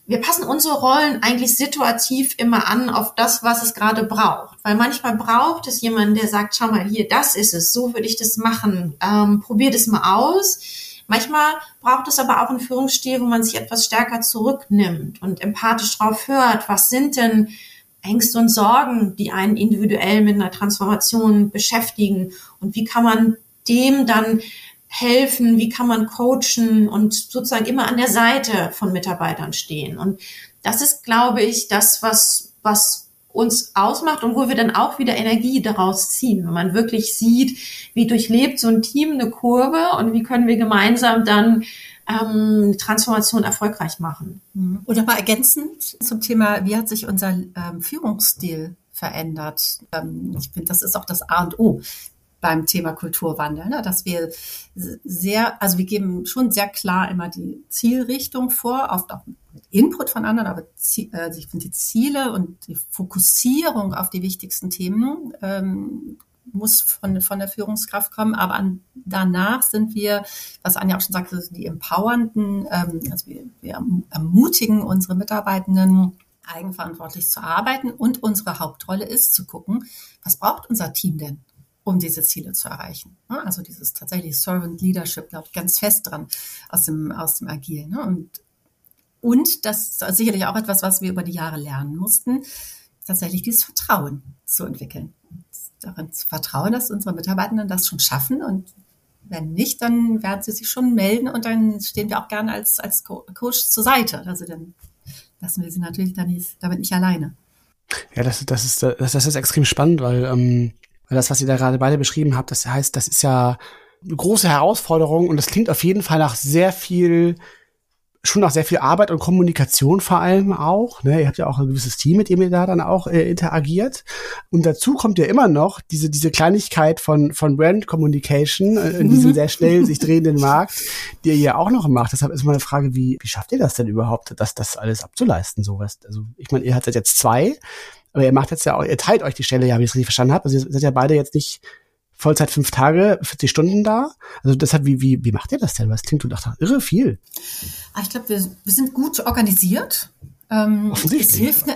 Speaker 4: wir passen unsere Rollen eigentlich situativ immer an auf das, was es gerade braucht. Weil manchmal braucht es jemanden, der sagt, schau mal hier, das ist es, so würde ich das machen, ähm, probier das mal aus. Manchmal braucht es aber auch einen Führungsstil, wo man sich etwas stärker zurücknimmt und empathisch drauf hört. Was sind denn Ängste und Sorgen, die einen individuell mit einer Transformation beschäftigen? Und wie kann man dem dann helfen, wie kann man coachen und sozusagen immer an der Seite von Mitarbeitern stehen. Und das ist, glaube ich, das, was, was uns ausmacht und wo wir dann auch wieder Energie daraus ziehen, wenn man wirklich sieht, wie durchlebt so ein Team eine Kurve und wie können wir gemeinsam dann ähm, die Transformation erfolgreich machen.
Speaker 5: Mhm. Oder mal ergänzend zum Thema, wie hat sich unser ähm, Führungsstil verändert? Ähm, ich finde, das ist auch das A und O beim Thema Kulturwandel, ne? dass wir sehr, also wir geben schon sehr klar immer die Zielrichtung vor, oft auch mit Input von anderen, aber äh, ich finde die Ziele und die Fokussierung auf die wichtigsten Themen ähm, muss von, von der Führungskraft kommen, aber an, danach sind wir, was Anja auch schon sagte, die empowernden, ähm, also wir, wir ermutigen unsere Mitarbeitenden, eigenverantwortlich zu arbeiten und unsere Hauptrolle ist zu gucken, was braucht unser Team denn? Um diese Ziele zu erreichen. Ne? Also dieses tatsächlich Servant Leadership, glaube ich, ganz fest dran aus dem, aus dem Agil. Ne? Und, und das ist sicherlich auch etwas, was wir über die Jahre lernen mussten, tatsächlich dieses Vertrauen zu entwickeln. Und darin zu vertrauen, dass unsere Mitarbeitenden das schon schaffen und wenn nicht, dann werden sie sich schon melden und dann stehen wir auch gerne als, als Coach zur Seite. Also dann lassen wir sie natürlich dann nicht, damit nicht alleine.
Speaker 3: Ja, das, das, ist, das, das ist extrem spannend, weil ähm, weil das, was ihr da gerade beide beschrieben habt, das heißt, das ist ja eine große Herausforderung und das klingt auf jeden Fall nach sehr viel, schon nach sehr viel Arbeit und Kommunikation vor allem auch. Ne? Ihr habt ja auch ein gewisses Team, mit dem ihr da dann auch äh, interagiert. Und dazu kommt ja immer noch diese, diese Kleinigkeit von, von Brand Communication äh, in diesem sehr schnell sich drehenden Markt, die ihr ja auch noch macht. Deshalb ist meine Frage, wie, wie schafft ihr das denn überhaupt, das, das alles abzuleisten, sowas? Also ich meine, ihr hattet jetzt zwei, aber ihr macht jetzt ja auch, ihr teilt euch die Stelle ja, wie ich es richtig verstanden habe. Also ihr seid ja beide jetzt nicht Vollzeit fünf Tage, 40 Stunden da. Also deshalb, wie, wie, wie macht ihr das denn? Was klingt du dachte irre viel?
Speaker 5: Ah, ich glaube, wir, wir sind gut organisiert. Ähm, Offensichtlich. Es hilft, ne,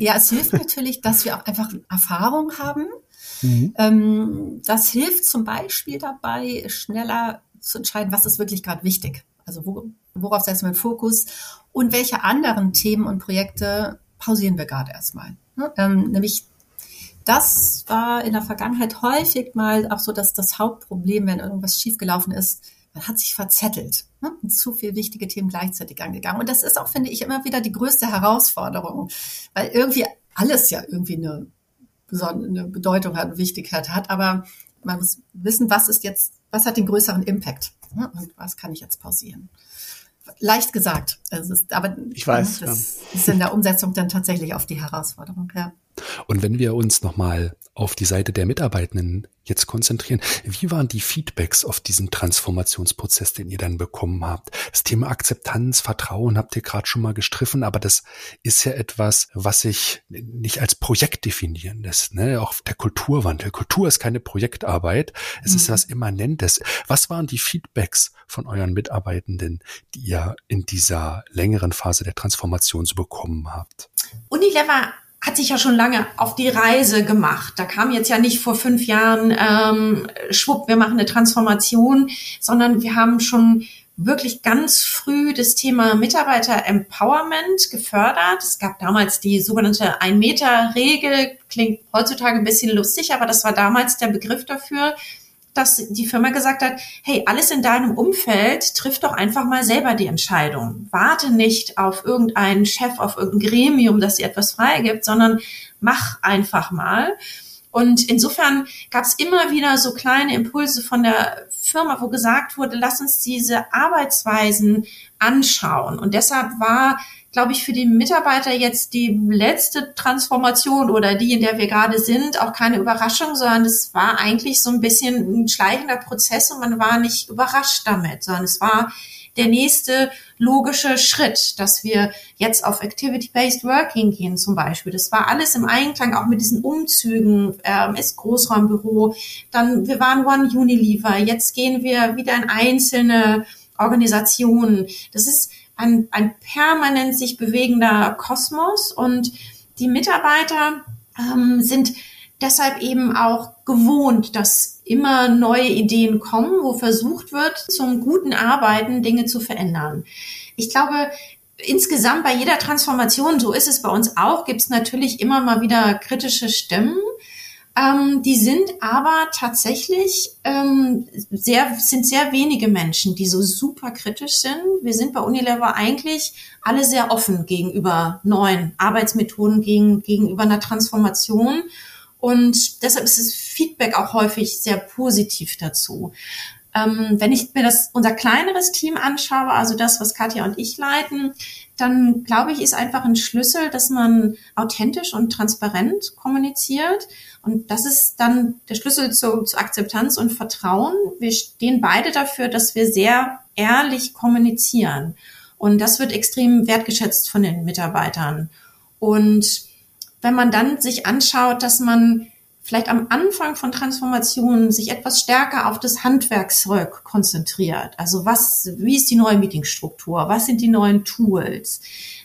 Speaker 5: ja, es hilft natürlich, dass wir auch einfach Erfahrung haben. Mhm. Ähm, das hilft zum Beispiel dabei, schneller zu entscheiden, was ist wirklich gerade wichtig. Also wo, worauf setzen wir den Fokus und welche anderen Themen und Projekte pausieren wir gerade erstmal. Ähm, nämlich das war in der Vergangenheit häufig mal auch so, dass das Hauptproblem, wenn irgendwas schiefgelaufen ist, man hat sich verzettelt ne? und zu viele wichtige Themen gleichzeitig angegangen. Und das ist auch, finde ich, immer wieder die größte Herausforderung, weil irgendwie alles ja irgendwie eine, eine Bedeutung hat, eine Wichtigkeit hat, aber man muss wissen, was ist jetzt, was hat den größeren Impact ne? und was kann ich jetzt pausieren leicht gesagt. Also ist, aber
Speaker 3: ich weiß,
Speaker 5: das ja. ist in der Umsetzung dann tatsächlich auf die Herausforderung. Ja.
Speaker 2: Und wenn wir uns nochmal auf die Seite der Mitarbeitenden jetzt konzentrieren, wie waren die Feedbacks auf diesen Transformationsprozess, den ihr dann bekommen habt? Das Thema Akzeptanz, Vertrauen habt ihr gerade schon mal gestriffen, aber das ist ja etwas, was sich nicht als Projekt definieren lässt. Ne? Auch der Kulturwandel. Kultur ist keine Projektarbeit, es mhm. ist was Immanentes. Was waren die Feedbacks von euren Mitarbeitenden, die ihr in dieser längeren Phase der Transformation so bekommen habt?
Speaker 4: Unilever hat sich ja schon lange auf die Reise gemacht. Da kam jetzt ja nicht vor fünf Jahren, ähm, schwupp, wir machen eine Transformation, sondern wir haben schon wirklich ganz früh das Thema Mitarbeiter-Empowerment gefördert. Es gab damals die sogenannte Ein-Meter-Regel, klingt heutzutage ein bisschen lustig, aber das war damals der Begriff dafür, dass die Firma gesagt hat, hey, alles in deinem Umfeld trifft doch einfach mal selber die Entscheidung. Warte nicht auf irgendeinen Chef, auf irgendein Gremium, das dir etwas freigibt, sondern mach einfach mal. Und insofern gab es immer wieder so kleine Impulse von der Firma, wo gesagt wurde, lass uns diese Arbeitsweisen anschauen. Und deshalb war glaube ich, für die Mitarbeiter jetzt die letzte Transformation oder die, in der wir gerade sind, auch keine Überraschung, sondern es war eigentlich so ein bisschen ein schleichender Prozess und man war nicht überrascht damit, sondern es war der nächste logische Schritt, dass wir jetzt auf Activity-Based Working gehen zum Beispiel. Das war alles im Einklang auch mit diesen Umzügen, ähm, ist Großraumbüro, dann wir waren One Unilever, jetzt gehen wir wieder in einzelne Organisationen. Das ist ein, ein permanent sich bewegender Kosmos und die Mitarbeiter ähm, sind deshalb eben auch gewohnt, dass immer neue Ideen kommen, wo versucht wird, zum guten Arbeiten Dinge zu verändern. Ich glaube, insgesamt bei jeder Transformation, so ist es bei uns auch, gibt es natürlich immer mal wieder kritische Stimmen. Ähm, die sind aber tatsächlich ähm, sehr, sind sehr wenige Menschen, die so super kritisch sind. Wir sind bei Unilever eigentlich alle sehr offen gegenüber neuen Arbeitsmethoden, gegen, gegenüber einer Transformation. Und deshalb ist das Feedback auch häufig sehr positiv dazu. Ähm, wenn ich mir das unser kleineres Team anschaue, also das, was Katja und ich leiten, dann glaube ich, ist einfach ein Schlüssel, dass man authentisch und transparent kommuniziert. Und das ist dann der Schlüssel zu, zu Akzeptanz und Vertrauen. Wir stehen beide dafür, dass wir sehr ehrlich kommunizieren. Und das wird extrem wertgeschätzt von den Mitarbeitern. Und wenn man dann sich anschaut, dass man vielleicht am Anfang von Transformationen sich etwas stärker auf das Handwerkszeug konzentriert. Also was, wie ist die neue Meetingstruktur? Was sind die neuen Tools?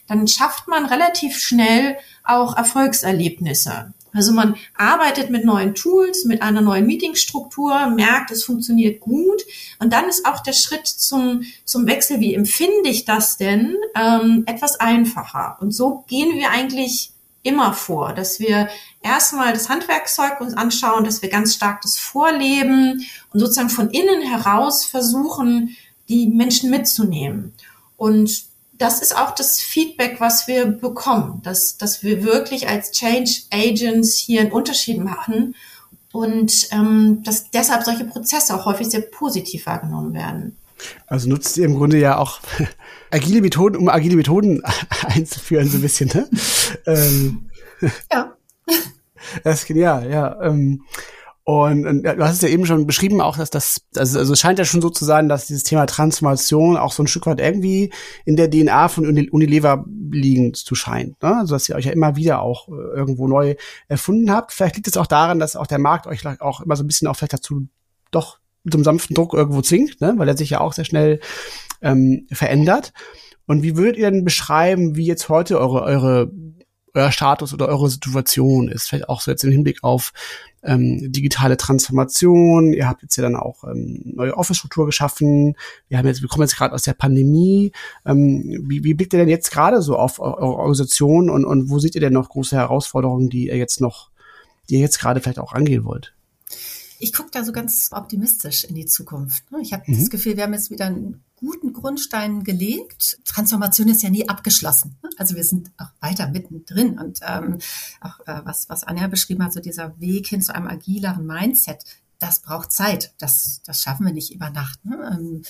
Speaker 4: Dann schafft man relativ schnell auch Erfolgserlebnisse. Also man arbeitet mit neuen Tools, mit einer neuen Meetingstruktur, merkt, es funktioniert gut. Und dann ist auch der Schritt zum, zum Wechsel, wie empfinde ich das denn, ähm, etwas einfacher. Und so gehen wir eigentlich immer vor, dass wir erstmal das Handwerkszeug uns anschauen, dass wir ganz stark das vorleben und sozusagen von innen heraus versuchen, die Menschen mitzunehmen. Und das ist auch das Feedback, was wir bekommen, dass, dass wir wirklich als Change Agents hier einen Unterschied machen und ähm, dass deshalb solche Prozesse auch häufig sehr positiv wahrgenommen werden.
Speaker 3: Also nutzt ihr im Grunde ja auch agile Methoden, um agile Methoden einzuführen, so ein bisschen, ne? ähm. Ja. Das ist genial, ja. Ähm, und, und du hast es ja eben schon beschrieben, auch dass das, also, also es scheint ja schon so zu sein, dass dieses Thema Transformation auch so ein Stück weit irgendwie in der DNA von Unilever liegen zu scheint. Ne? Also dass ihr euch ja immer wieder auch äh, irgendwo neu erfunden habt. Vielleicht liegt es auch daran, dass auch der Markt euch auch immer so ein bisschen auch vielleicht dazu doch einem sanften Druck irgendwo zwingt, ne? weil er sich ja auch sehr schnell ähm, verändert. Und wie würdet ihr denn beschreiben, wie jetzt heute eure, eure euer Status oder eure Situation ist. Vielleicht auch so jetzt im Hinblick auf ähm, digitale Transformation. Ihr habt jetzt ja dann auch ähm, neue Office-Struktur geschaffen. Wir haben jetzt, wir kommen jetzt gerade aus der Pandemie. Ähm, wie, wie blickt ihr denn jetzt gerade so auf eure Organisation und, und wo seht ihr denn noch große Herausforderungen, die ihr jetzt noch, die ihr jetzt gerade vielleicht auch angehen wollt?
Speaker 5: Ich gucke da so ganz optimistisch in die Zukunft. Ne? Ich habe mhm. das Gefühl, wir haben jetzt wieder einen guten Grundstein gelegt. Transformation ist ja nie abgeschlossen. Ne? Also wir sind auch weiter mittendrin. Und ähm, auch äh, was, was Anja beschrieben hat, so dieser Weg hin zu einem agileren Mindset, das braucht Zeit. Das, das schaffen wir nicht über Nacht. Ne? Ähm,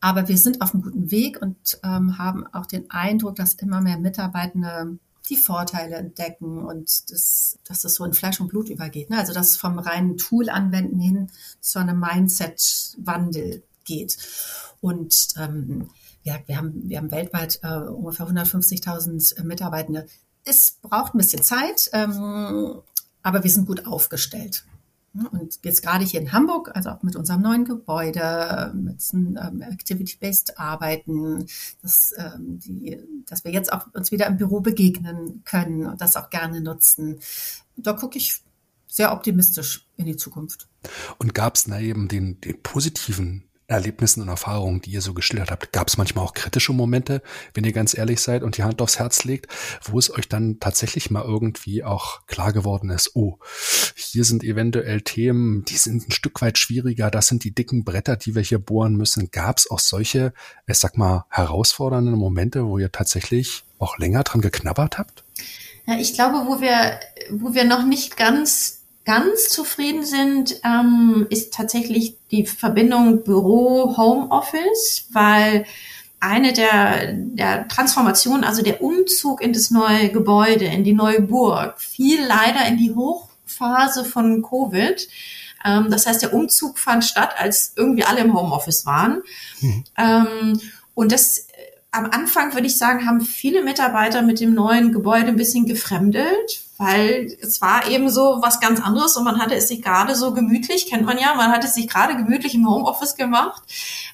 Speaker 5: aber wir sind auf einem guten Weg und ähm, haben auch den Eindruck, dass immer mehr Mitarbeitende die Vorteile entdecken und das, dass das so in Fleisch und Blut übergeht. Ne? Also dass vom reinen Tool anwenden hin zu einem Mindset-Wandel geht. Und ähm, ja, wir, haben, wir haben weltweit äh, ungefähr 150.000 Mitarbeitende. Es braucht ein bisschen Zeit, ähm, aber wir sind gut aufgestellt. Und jetzt gerade hier in Hamburg, also auch mit unserem neuen Gebäude, mit ähm, Activity-Based Arbeiten, dass, ähm, die, dass wir jetzt auch uns wieder im Büro begegnen können und das auch gerne nutzen. Da gucke ich sehr optimistisch in die Zukunft.
Speaker 2: Und gab es da eben den, den positiven Erlebnissen und Erfahrungen, die ihr so geschildert habt, gab es manchmal auch kritische Momente, wenn ihr ganz ehrlich seid und die Hand aufs Herz legt, wo es euch dann tatsächlich mal irgendwie auch klar geworden ist, oh, hier sind eventuell Themen, die sind ein Stück weit schwieriger, das sind die dicken Bretter, die wir hier bohren müssen. Gab es auch solche, ich sag mal, herausfordernden Momente, wo ihr tatsächlich auch länger dran geknabbert habt?
Speaker 4: Ja, ich glaube, wo wir, wo wir noch nicht ganz ganz zufrieden sind, ähm, ist tatsächlich die Verbindung Büro-Homeoffice, weil eine der, der Transformationen, also der Umzug in das neue Gebäude, in die neue Burg, fiel leider in die Hochphase von Covid. Ähm, das heißt, der Umzug fand statt, als irgendwie alle im Homeoffice waren. Mhm. Ähm, und das am Anfang würde ich sagen, haben viele Mitarbeiter mit dem neuen Gebäude ein bisschen gefremdelt, weil es war eben so was ganz anderes und man hatte es sich gerade so gemütlich, kennt man ja, man hatte es sich gerade gemütlich im Homeoffice gemacht.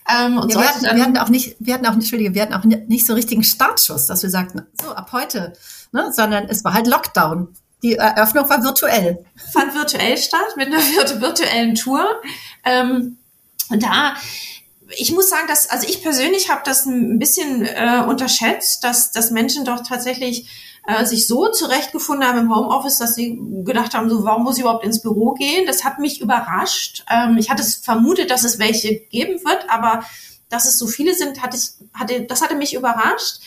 Speaker 5: Ähm, und ja, wir, hatten, wir hatten auch nicht, wir hatten auch, Entschuldige, wir hatten auch nicht so richtigen Startschuss, dass wir sagten, so ab heute, ne, sondern es war halt Lockdown. Die Eröffnung war virtuell.
Speaker 4: Fand virtuell statt, mit einer virtuellen Tour. Ähm, und da ich muss sagen, dass, also ich persönlich habe das ein bisschen äh, unterschätzt, dass, dass Menschen doch tatsächlich äh, sich so zurechtgefunden haben im Homeoffice, dass sie gedacht haben, so, warum muss ich überhaupt ins Büro gehen? Das hat mich überrascht. Ähm, ich hatte es vermutet, dass es welche geben wird, aber dass es so viele sind, hatte ich, hatte, das hatte mich überrascht.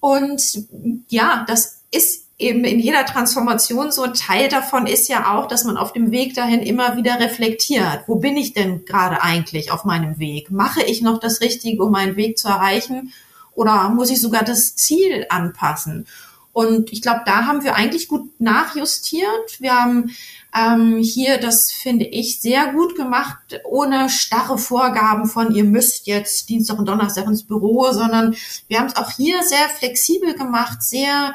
Speaker 4: Und ja, das ist eben in jeder Transformation so ein Teil davon ist ja auch, dass man auf dem Weg dahin immer wieder reflektiert. Wo bin ich denn gerade eigentlich auf meinem Weg? Mache ich noch das Richtige, um meinen Weg zu erreichen? Oder muss ich sogar das Ziel anpassen? Und ich glaube, da haben wir eigentlich gut nachjustiert. Wir haben ähm, hier, das finde ich, sehr gut gemacht, ohne starre Vorgaben von, ihr müsst jetzt Dienstag und Donnerstag ins Büro, sondern wir haben es auch hier sehr flexibel gemacht, sehr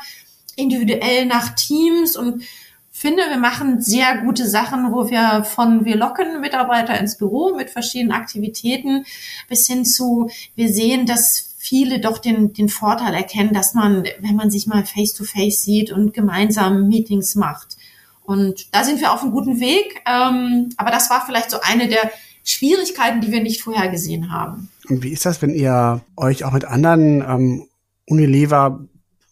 Speaker 4: individuell nach Teams und finde, wir machen sehr gute Sachen, wo wir von wir locken Mitarbeiter ins Büro mit verschiedenen Aktivitäten bis hin zu wir sehen, dass viele doch den, den Vorteil erkennen, dass man, wenn man sich mal face to face sieht und gemeinsam Meetings macht. Und da sind wir auf einem guten Weg. Ähm, aber das war vielleicht so eine der Schwierigkeiten, die wir nicht vorher gesehen haben.
Speaker 3: Und wie ist das, wenn ihr euch auch mit anderen ähm, Unilever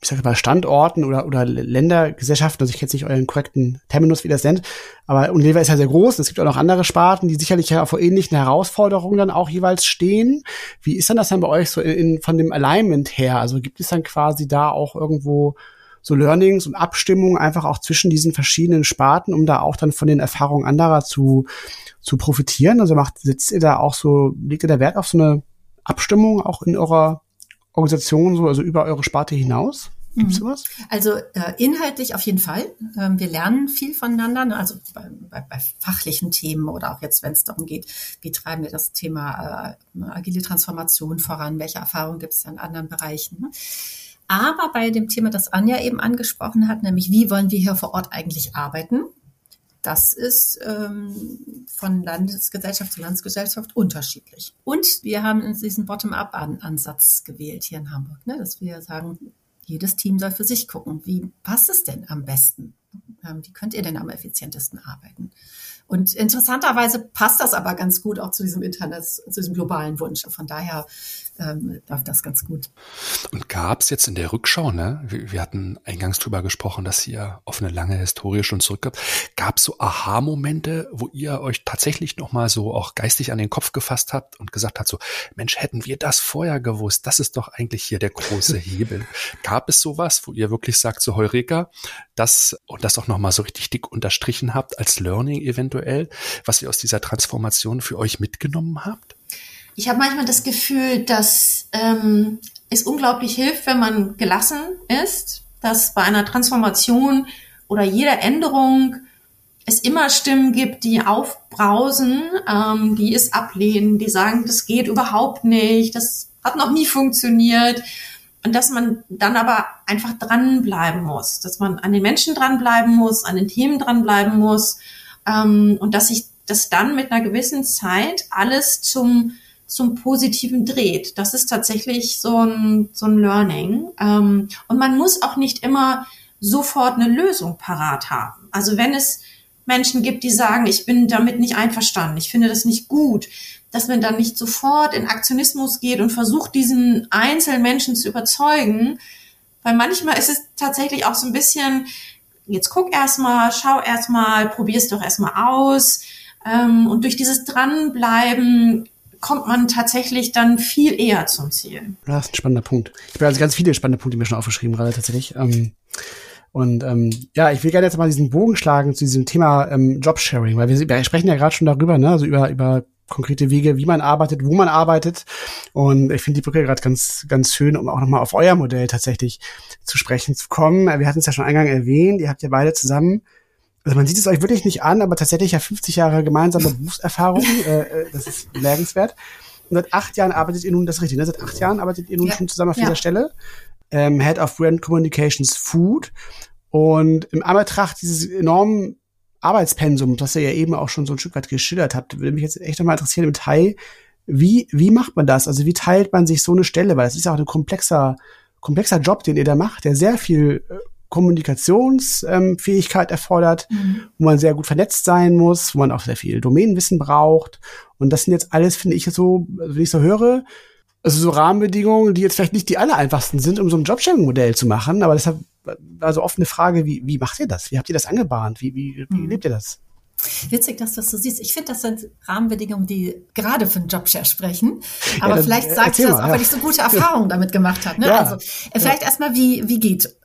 Speaker 3: ich sage mal, Standorten oder, oder Ländergesellschaften, also ich kenne nicht euren korrekten Terminus, wie das nennt, aber Unilever ist ja sehr groß. Es gibt auch noch andere Sparten, die sicherlich ja vor ähnlichen Herausforderungen dann auch jeweils stehen. Wie ist denn das dann bei euch so in, von dem Alignment her? Also gibt es dann quasi da auch irgendwo so Learnings und Abstimmungen einfach auch zwischen diesen verschiedenen Sparten, um da auch dann von den Erfahrungen anderer zu, zu profitieren? Also macht, sitzt ihr da auch so, legt ihr da Wert auf so eine Abstimmung auch in eurer Organisation so, also über eure Sparte hinaus? Gibt's
Speaker 5: mhm. sowas? Also äh, inhaltlich auf jeden Fall. Ähm, wir lernen viel voneinander, ne? also bei, bei, bei fachlichen Themen oder auch jetzt, wenn es darum geht, wie treiben wir das Thema äh, agile Transformation voran, welche Erfahrungen gibt es in anderen Bereichen. Ne? Aber bei dem Thema, das Anja eben angesprochen hat, nämlich wie wollen wir hier vor Ort eigentlich arbeiten, das ist ähm, von Landesgesellschaft zu Landesgesellschaft unterschiedlich. Und wir haben diesen Bottom-up-Ansatz gewählt hier in Hamburg, ne? dass wir sagen, jedes Team soll für sich gucken, wie passt es denn am besten? Ähm, wie könnt ihr denn am effizientesten arbeiten? Und interessanterweise passt das aber ganz gut auch zu diesem Internet, zu diesem globalen Wunsch. Von daher ähm, läuft das ganz gut.
Speaker 2: Und gab es jetzt in der Rückschau, ne, wir, wir, hatten eingangs drüber gesprochen, dass ihr auf eine lange Historie schon zurückgibt, gab es so Aha-Momente, wo ihr euch tatsächlich nochmal so auch geistig an den Kopf gefasst habt und gesagt habt, so, Mensch, hätten wir das vorher gewusst, das ist doch eigentlich hier der große Hebel. gab es sowas, wo ihr wirklich sagt, so Heureka, das und das auch nochmal so richtig dick unterstrichen habt als Learning eventuell, was ihr aus dieser Transformation für euch mitgenommen habt?
Speaker 4: Ich habe manchmal das Gefühl, dass ähm, es unglaublich hilft, wenn man gelassen ist, dass bei einer Transformation oder jeder Änderung es immer Stimmen gibt, die aufbrausen, ähm, die es ablehnen, die sagen, das geht überhaupt nicht, das hat noch nie funktioniert. Und dass man dann aber einfach dranbleiben muss, dass man an den Menschen dranbleiben muss, an den Themen dranbleiben muss ähm, und dass sich das dann mit einer gewissen Zeit alles zum zum Positiven dreht. Das ist tatsächlich so ein, so ein Learning. Ähm, und man muss auch nicht immer sofort eine Lösung parat haben. Also wenn es Menschen gibt, die sagen, ich bin damit nicht einverstanden, ich finde das nicht gut, dass man dann nicht sofort in Aktionismus geht und versucht, diesen einzelnen Menschen zu überzeugen. Weil manchmal ist es tatsächlich auch so ein bisschen, jetzt guck erstmal, schau erstmal, probier's doch erstmal aus. Ähm, und durch dieses Dranbleiben kommt man tatsächlich dann viel eher zum Ziel.
Speaker 3: Das ist ein spannender Punkt. Ich habe also ganz viele spannende Punkte mir schon aufgeschrieben gerade tatsächlich. Ähm, und ähm, ja, ich will gerne jetzt mal diesen Bogen schlagen zu diesem Thema ähm, Jobsharing, weil wir, wir sprechen ja gerade schon darüber, ne, also über über konkrete Wege, wie man arbeitet, wo man arbeitet. Und ich finde die Brücke gerade ganz, ganz schön, um auch nochmal auf euer Modell tatsächlich zu sprechen zu kommen. Wir hatten es ja schon eingang erwähnt, ihr habt ja beide zusammen also man sieht es euch wirklich nicht an, aber tatsächlich ja 50 Jahre gemeinsame Berufserfahrung, äh, äh, das ist merkenswert. seit acht Jahren arbeitet ihr nun, das ist richtig, ne? seit acht Jahren arbeitet ihr nun ja. schon zusammen auf ja. dieser Stelle. Ähm, Head of Brand Communications Food. Und im Anbetracht dieses enormen Arbeitspensum, das ihr ja eben auch schon so ein Stück weit geschildert habt, würde mich jetzt echt nochmal interessieren im Detail, wie, wie macht man das? Also wie teilt man sich so eine Stelle? Weil es ist ja auch ein komplexer, komplexer Job, den ihr da macht, der sehr viel äh, Kommunikationsfähigkeit ähm, erfordert, mhm. wo man sehr gut vernetzt sein muss, wo man auch sehr viel Domänenwissen braucht. Und das sind jetzt alles, finde ich, so, also wenn ich so höre, also so Rahmenbedingungen, die jetzt vielleicht nicht die aller einfachsten sind, um so ein Jobsharing-Modell zu machen, aber deshalb also oft eine Frage, wie, wie macht ihr das? Wie habt ihr das angebahnt? Wie, wie, wie mhm. lebt ihr das?
Speaker 5: Witzig, dass du das so siehst. Ich finde, das sind Rahmenbedingungen, die gerade für einen Jobshare sprechen. Aber ja, vielleicht sagst du das auch, ja. weil ich so gute Erfahrungen damit gemacht habe. Ne? Ja. Also äh, vielleicht erstmal, wie, wie geht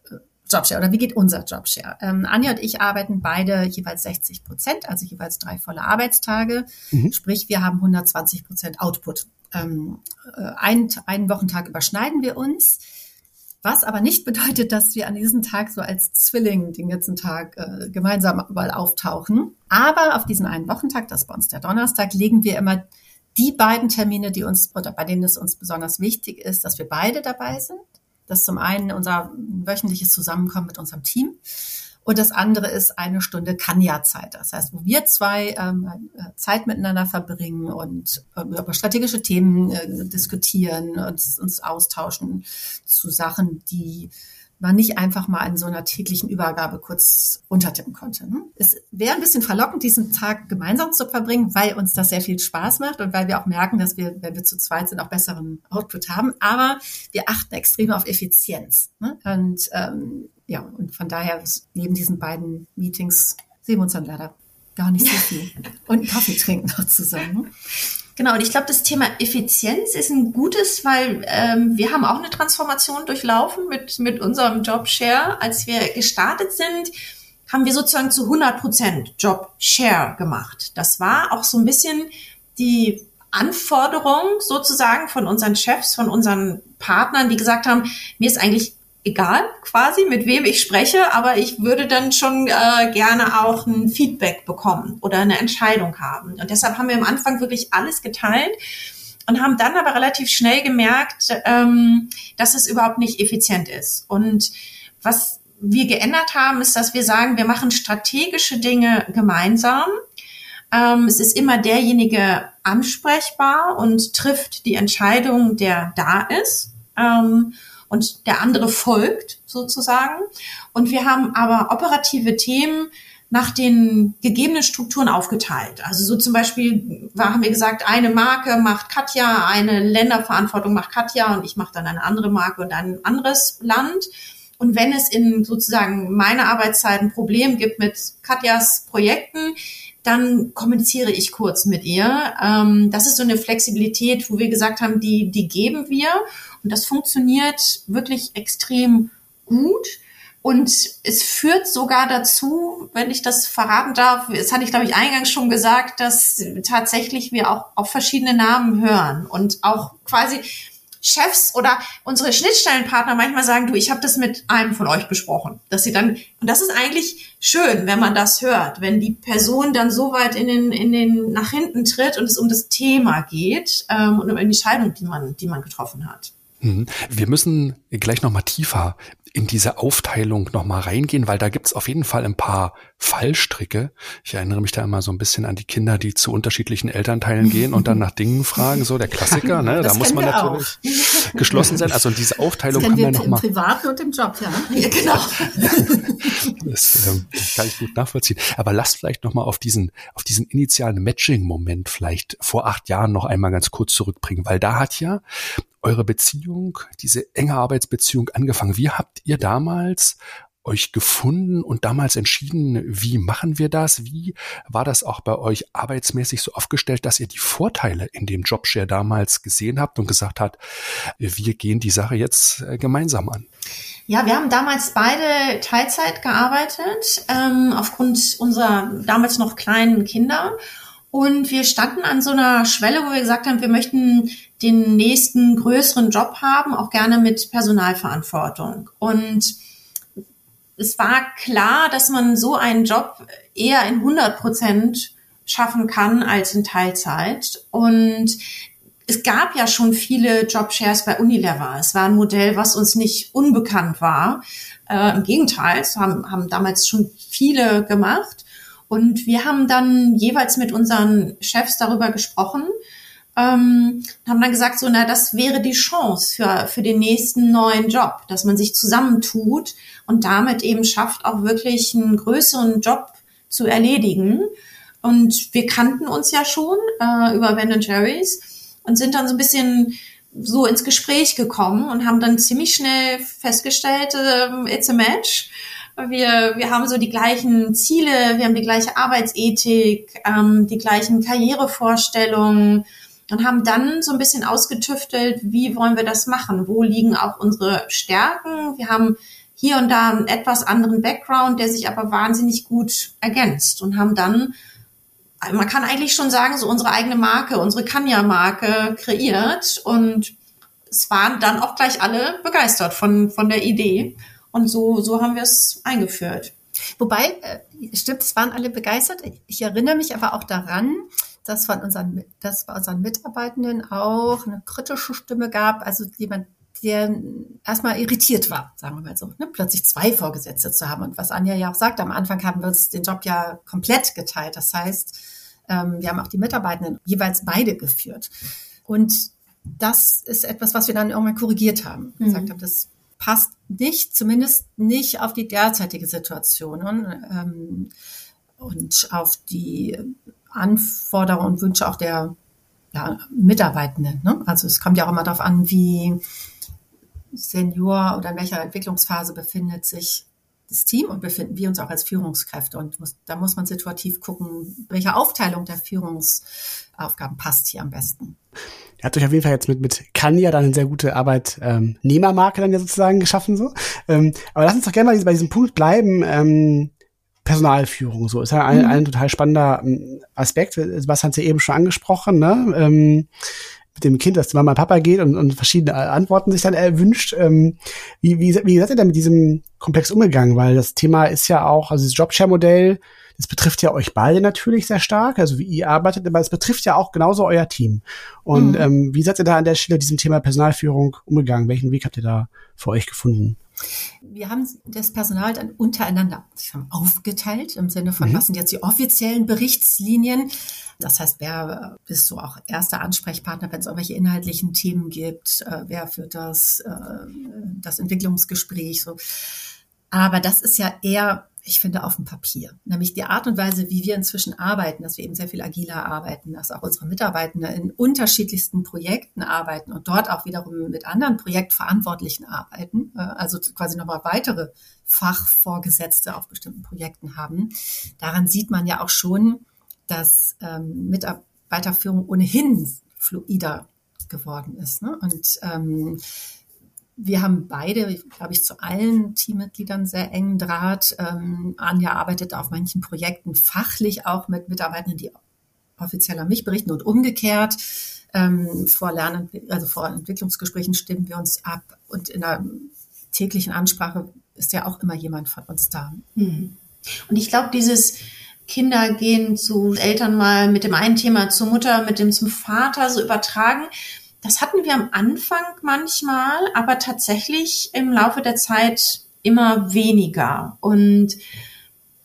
Speaker 5: Jobshare oder wie geht unser Jobshare? Ähm, Anja und ich arbeiten beide jeweils 60 Prozent, also jeweils drei volle Arbeitstage. Mhm. Sprich, wir haben 120 Prozent Output. Ähm, äh, einen, einen Wochentag überschneiden wir uns. Was aber nicht bedeutet, dass wir an diesem Tag so als Zwilling den ganzen Tag äh, gemeinsam überall auftauchen. Aber auf diesen einen Wochentag, das ist bei uns der Donnerstag, legen wir immer die beiden Termine, die uns oder bei denen es uns besonders wichtig ist, dass wir beide dabei sind. Das ist zum einen unser wöchentliches Zusammenkommen mit unserem Team. Und das andere ist eine Stunde Kanya-Zeit. Das heißt, wo wir zwei ähm, äh, Zeit miteinander verbringen und äh, über strategische Themen äh, diskutieren und uns austauschen zu Sachen, die man nicht einfach mal in so einer täglichen Übergabe kurz runtertippen konnte. Ne? Es wäre ein bisschen verlockend, diesen Tag gemeinsam zu verbringen, weil uns das sehr viel Spaß macht und weil wir auch merken, dass wir, wenn wir zu zweit sind, auch besseren Output haben. Aber wir achten extrem auf Effizienz. Ne? Und ähm, ja, und von daher neben diesen beiden Meetings sehen wir uns dann leider gar nicht so viel. und einen Kaffee trinken noch zusammen.
Speaker 4: Genau, und ich glaube, das Thema Effizienz ist ein gutes, weil ähm, wir haben auch eine Transformation durchlaufen mit, mit unserem Job-Share. Als wir gestartet sind, haben wir sozusagen zu 100 Prozent Job-Share gemacht. Das war auch so ein bisschen die Anforderung sozusagen von unseren Chefs, von unseren Partnern, die gesagt haben, mir ist eigentlich egal quasi, mit wem ich spreche, aber ich würde dann schon äh, gerne auch ein Feedback bekommen oder eine Entscheidung haben. Und deshalb haben wir am Anfang wirklich alles geteilt und haben dann aber relativ schnell gemerkt, ähm, dass es überhaupt nicht effizient ist. Und was wir geändert haben, ist, dass wir sagen, wir machen strategische Dinge gemeinsam. Ähm, es ist immer derjenige ansprechbar und trifft die Entscheidung, der da ist. Ähm, und der andere folgt sozusagen. Und wir haben aber operative Themen nach den gegebenen Strukturen aufgeteilt. Also so zum Beispiel war, haben wir gesagt, eine Marke macht Katja, eine Länderverantwortung macht Katja und ich mache dann eine andere Marke und ein anderes Land. Und wenn es in sozusagen meiner Arbeitszeit ein Problem gibt mit Katjas Projekten, dann kommuniziere ich kurz mit ihr. Ähm, das ist so eine Flexibilität, wo wir gesagt haben, die, die geben wir. Und das funktioniert wirklich extrem gut. Und es führt sogar dazu, wenn ich das verraten darf, das hatte ich, glaube ich, eingangs schon gesagt, dass tatsächlich wir auch auf verschiedene Namen hören und auch quasi Chefs oder unsere Schnittstellenpartner manchmal sagen, du, ich habe das mit einem von euch besprochen. Dass sie dann, und das ist eigentlich schön, wenn man das hört, wenn die Person dann so weit in den, in den nach hinten tritt und es um das Thema geht ähm, und um die Entscheidung, die man, die man getroffen hat.
Speaker 2: Mhm. Wir müssen gleich noch mal tiefer in diese Aufteilung noch mal reingehen, weil da gibt's auf jeden Fall ein paar Fallstricke. Ich erinnere mich da immer so ein bisschen an die Kinder, die zu unterschiedlichen Elternteilen gehen und dann nach Dingen fragen, so der Klassiker, ne? Da muss man natürlich auch. geschlossen sein. Also diese Aufteilung
Speaker 5: das
Speaker 2: kann man noch
Speaker 5: im Privaten und im Job, ja. ja genau.
Speaker 2: das ähm, kann ich gut nachvollziehen. Aber lasst vielleicht noch mal auf diesen auf diesen initialen Matching-Moment vielleicht vor acht Jahren noch einmal ganz kurz zurückbringen, weil da hat ja eure Beziehung, diese enge Arbeitsbeziehung angefangen? Wie habt ihr damals euch gefunden und damals entschieden, wie machen wir das? Wie war das auch bei euch arbeitsmäßig so aufgestellt, dass ihr die Vorteile in dem Jobshare damals gesehen habt und gesagt habt, wir gehen die Sache jetzt äh, gemeinsam an?
Speaker 4: Ja, wir haben damals beide Teilzeit gearbeitet, ähm, aufgrund unserer damals noch kleinen Kinder. Und wir standen an so einer Schwelle, wo wir gesagt haben, wir möchten den nächsten größeren Job haben, auch gerne mit Personalverantwortung. Und es war klar, dass man so einen Job eher in 100 Prozent schaffen kann als in Teilzeit. Und es gab ja schon viele Jobshares bei Unilever. Es war ein Modell, was uns nicht unbekannt war. Äh, Im Gegenteil, es haben, haben damals schon viele gemacht. Und wir haben dann jeweils mit unseren Chefs darüber gesprochen, ähm, haben dann gesagt, so, na, das wäre die Chance für, für den nächsten neuen Job, dass man sich zusammentut und damit eben schafft, auch wirklich einen größeren Job zu erledigen. Und wir kannten uns ja schon äh, über Ben Jerry's und sind dann so ein bisschen so ins Gespräch gekommen und haben dann ziemlich schnell festgestellt, äh, it's a match. Wir, wir haben so die gleichen Ziele, wir haben die gleiche Arbeitsethik, ähm, die gleichen Karrierevorstellungen und haben dann so ein bisschen ausgetüftelt, wie wollen wir das machen? Wo liegen auch unsere Stärken? Wir haben hier und da einen etwas anderen Background, der sich aber wahnsinnig gut ergänzt und haben dann man kann eigentlich schon sagen, so unsere eigene Marke, unsere Kanya-Marke kreiert und es waren dann auch gleich alle begeistert von, von der Idee und so, so haben wir es eingeführt.
Speaker 5: Wobei, äh, stimmt, es waren alle begeistert. Ich erinnere mich aber auch daran, dass von unseren, dass bei unseren Mitarbeitenden auch eine kritische Stimme gab, also jemand, der erstmal irritiert war, sagen wir mal so, ne? plötzlich zwei Vorgesetzte zu haben. Und was Anja ja auch sagt, am Anfang haben wir uns den Job ja komplett geteilt. Das heißt, ähm, wir haben auch die Mitarbeitenden jeweils beide geführt. Und das ist etwas, was wir dann irgendwann korrigiert haben. Mhm. Gesagt haben, das passt nicht, zumindest nicht auf die derzeitige Situation ähm, und auf die Anforderungen und Wünsche auch der ja, Mitarbeitenden. Ne? Also es kommt ja auch immer darauf an, wie Senior oder in welcher Entwicklungsphase befindet sich das Team und befinden wir uns auch als Führungskräfte. Und muss, da muss man situativ gucken, welche Aufteilung der Führungsaufgaben passt hier am besten.
Speaker 3: Er hat euch auf jeden Fall jetzt mit, mit Kanya dann eine sehr gute Arbeitnehmermarke dann ja sozusagen geschaffen, so. Ähm, aber lass uns doch gerne mal bei diesem Punkt bleiben, ähm, Personalführung, so. Ist ja ein, mhm. ein total spannender ähm, Aspekt. Was hat sie eben schon angesprochen, ne? Ähm, mit dem Kind, das zu Mama und Papa geht und, und verschiedene Antworten sich dann erwünscht. Ähm, wie, wie, wie seid ihr denn mit diesem Komplex umgegangen? Weil das Thema ist ja auch, also das Jobshare-Modell, das betrifft ja euch beide natürlich sehr stark, also wie ihr arbeitet, aber es betrifft ja auch genauso euer Team. Und mhm. ähm, wie seid ihr da an der Stelle diesem Thema Personalführung umgegangen? Welchen Weg habt ihr da für euch gefunden?
Speaker 5: Wir haben das Personal dann untereinander aufgeteilt im Sinne von, mhm. was sind jetzt die offiziellen Berichtslinien? Das heißt, wer bist so auch erster Ansprechpartner, wenn es irgendwelche inhaltlichen Themen gibt? Äh, wer führt das, äh, das Entwicklungsgespräch? So. Aber das ist ja eher ich finde, auf dem Papier. Nämlich die Art und Weise, wie wir inzwischen arbeiten, dass wir eben sehr viel agiler arbeiten, dass auch unsere Mitarbeitenden in unterschiedlichsten Projekten arbeiten und dort auch wiederum mit anderen Projektverantwortlichen arbeiten, äh, also quasi nochmal weitere Fachvorgesetzte auf bestimmten Projekten haben. Daran sieht man ja auch schon, dass ähm, Mitarbeiterführung ohnehin fluider geworden ist. Ne? Und ähm, wir haben beide, glaube ich, zu allen Teammitgliedern sehr engen Draht. Ähm, Anja arbeitet auf manchen Projekten fachlich auch mit Mitarbeitern, die offiziell an mich berichten und umgekehrt. Ähm, vor Lernen, also vor Entwicklungsgesprächen stimmen wir uns ab und in der täglichen Ansprache ist ja auch immer jemand von uns da.
Speaker 4: Mhm. Und ich glaube, dieses Kinder gehen zu Eltern mal mit dem einen Thema zur Mutter, mit dem zum Vater so übertragen, das hatten wir am Anfang manchmal, aber tatsächlich im Laufe der Zeit immer weniger. Und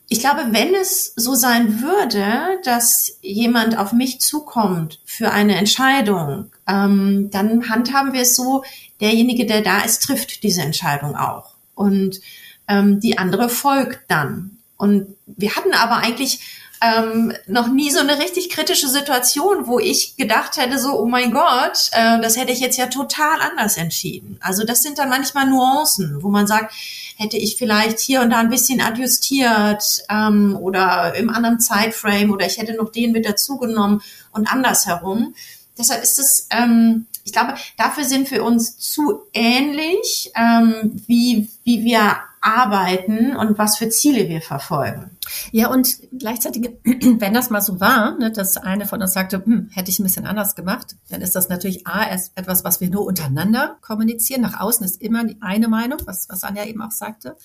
Speaker 4: ich glaube, wenn es so sein würde, dass jemand auf mich zukommt für eine Entscheidung, ähm, dann handhaben wir es so, derjenige, der da ist, trifft diese Entscheidung auch. Und ähm, die andere folgt dann. Und wir hatten aber eigentlich ähm, noch nie so eine richtig kritische Situation, wo ich gedacht hätte, so, oh mein Gott, äh, das hätte ich jetzt ja total anders entschieden. Also das sind dann manchmal Nuancen, wo man sagt, hätte ich vielleicht hier und da ein bisschen adjustiert ähm, oder im anderen Zeitframe oder ich hätte noch den mit dazugenommen und andersherum. Deshalb ist es, ähm, ich glaube, dafür sind wir uns zu ähnlich, ähm, wie, wie wir arbeiten und was für Ziele wir verfolgen.
Speaker 5: Ja, und gleichzeitig, wenn das mal so war, ne, dass eine von uns sagte, hm, hätte ich ein bisschen anders gemacht, dann ist das natürlich A, etwas, was wir nur untereinander kommunizieren. Nach außen ist immer eine Meinung, was, was Anja eben auch sagte.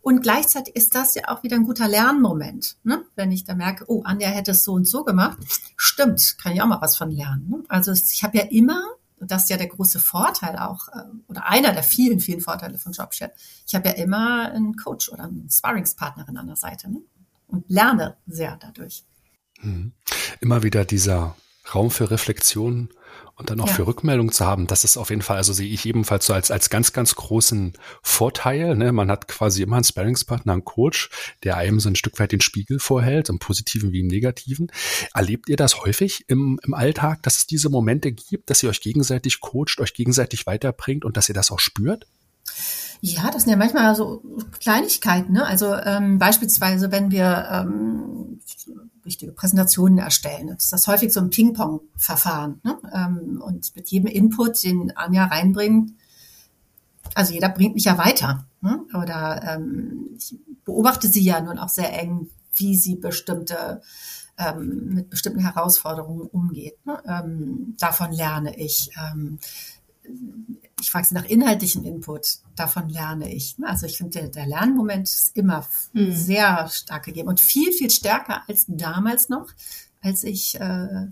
Speaker 5: Und gleichzeitig ist das ja auch wieder ein guter Lernmoment. Ne? Wenn ich da merke, oh, Anja hätte es so und so gemacht, stimmt, kann ich auch mal was von lernen. Ne? Also ich habe ja immer und das ist ja der große Vorteil auch, äh, oder einer der vielen, vielen Vorteile von Jobshare. Ich habe ja immer einen Coach oder einen Sparringspartnerin an der Seite ne? und lerne sehr dadurch.
Speaker 2: Hm. Immer wieder dieser Raum für Reflexion und dann auch ja. für Rückmeldung zu haben, das ist auf jeden Fall, also sehe ich ebenfalls so als, als ganz, ganz großen Vorteil. Ne? Man hat quasi immer einen Sparringspartner, einen Coach, der einem so ein Stück weit den Spiegel vorhält, im Positiven wie im Negativen. Erlebt ihr das häufig im, im Alltag, dass es diese Momente gibt, dass ihr euch gegenseitig coacht, euch gegenseitig weiterbringt und dass ihr das auch spürt?
Speaker 5: Ja, das sind ja manchmal so Kleinigkeiten. Ne? Also ähm, beispielsweise, wenn wir ähm, wichtige Präsentationen erstellen. Das ist das häufig so ein Ping-Pong-Verfahren. Ne? Ähm, und mit jedem Input, den Anja reinbringt, also jeder bringt mich ja weiter. Ne? Oder ähm, ich beobachte sie ja nun auch sehr eng, wie sie bestimmte ähm, mit bestimmten Herausforderungen umgeht. Ne? Ähm, davon lerne ich. Ähm, ich frage sie nach inhaltlichem Input, davon lerne ich. Also ich finde, der, der, Lernmoment ist immer mhm. sehr stark gegeben und viel, viel stärker als damals noch, als ich äh,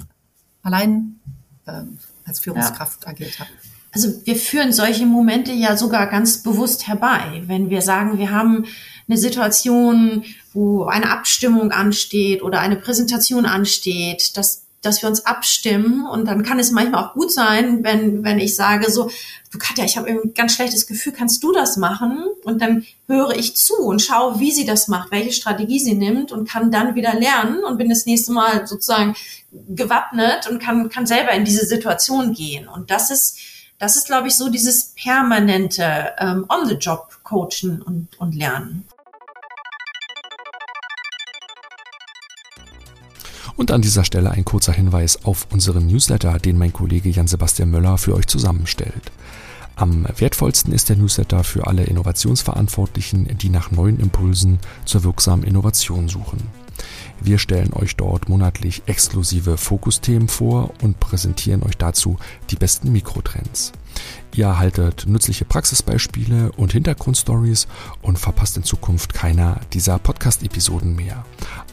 Speaker 5: allein äh, als Führungskraft ja. agiert habe.
Speaker 4: Also wir führen solche Momente ja sogar ganz bewusst herbei, wenn wir sagen, wir haben eine Situation, wo eine Abstimmung ansteht oder eine Präsentation ansteht, dass dass wir uns abstimmen und dann kann es manchmal auch gut sein, wenn, wenn ich sage so, du Katja, ich habe ein ganz schlechtes Gefühl, kannst du das machen? Und dann höre ich zu und schaue, wie sie das macht, welche Strategie sie nimmt und kann dann wieder lernen und bin das nächste Mal sozusagen gewappnet und kann, kann selber in diese Situation gehen. Und das ist, das ist, glaube ich, so dieses permanente ähm, On-the-Job-Coachen und, und Lernen.
Speaker 2: Und an dieser Stelle ein kurzer Hinweis auf unseren Newsletter, den mein Kollege Jan-Sebastian Möller für euch zusammenstellt. Am wertvollsten ist der Newsletter für alle Innovationsverantwortlichen, die nach neuen Impulsen zur wirksamen Innovation suchen. Wir stellen euch dort monatlich exklusive Fokusthemen vor und präsentieren euch dazu die besten Mikrotrends. Ihr erhaltet nützliche Praxisbeispiele und Hintergrundstories und verpasst in Zukunft keiner dieser Podcast-Episoden mehr.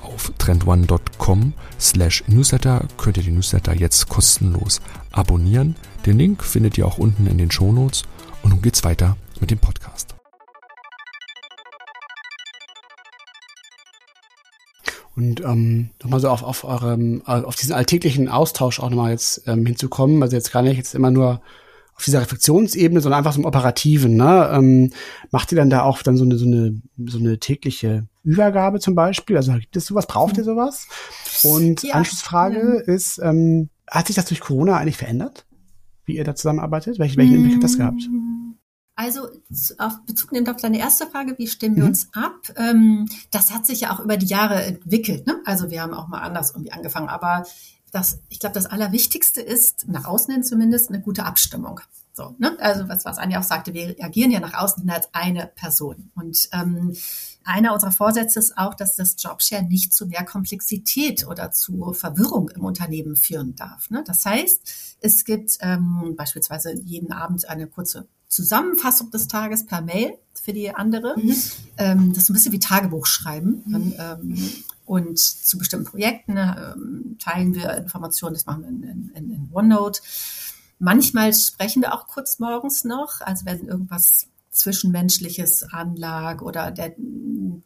Speaker 2: Auf trendone.com slash newsletter könnt ihr die Newsletter jetzt kostenlos abonnieren. Den Link findet ihr auch unten in den Shownotes. Und nun geht's weiter mit dem Podcast.
Speaker 3: Und ähm, nochmal so auf, auf eurem, auf diesen alltäglichen Austausch auch nochmal jetzt ähm, hinzukommen. Also jetzt gar nicht jetzt immer nur auf dieser Reflexionsebene, sondern einfach so im Operativen. Ne? Ähm, macht ihr dann da auch dann so eine, so eine, so eine tägliche Übergabe zum Beispiel? Also gibt es sowas? Braucht ihr sowas? Und ja. Anschlussfrage ja. ist, ähm, hat sich das durch Corona eigentlich verändert? Wie ihr da zusammenarbeitet? Welche, welchen Impact hat das gehabt?
Speaker 5: Also auf Bezug nehmend auf deine erste Frage, wie stimmen wir mhm. uns ab? Ähm, das hat sich ja auch über die Jahre entwickelt. Ne? Also wir haben auch mal anders irgendwie angefangen, aber das, ich glaube, das Allerwichtigste ist, nach außen hin zumindest, eine gute Abstimmung. So, ne? Also was, was Anja auch sagte, wir agieren ja nach außen hin als eine Person. Und ähm, einer unserer Vorsätze ist auch, dass das Jobshare nicht zu mehr Komplexität oder zu Verwirrung im Unternehmen führen darf. Ne? Das heißt, es gibt ähm, beispielsweise jeden Abend eine kurze Zusammenfassung des Tages per Mail für die andere. Mhm. Ähm, das ist ein bisschen wie Tagebuch schreiben. Mhm. ähm, und zu bestimmten Projekten ähm, teilen wir Informationen, das machen wir in, in, in OneNote. Manchmal sprechen wir auch kurz morgens noch, also wenn irgendwas Zwischenmenschliches anlag oder der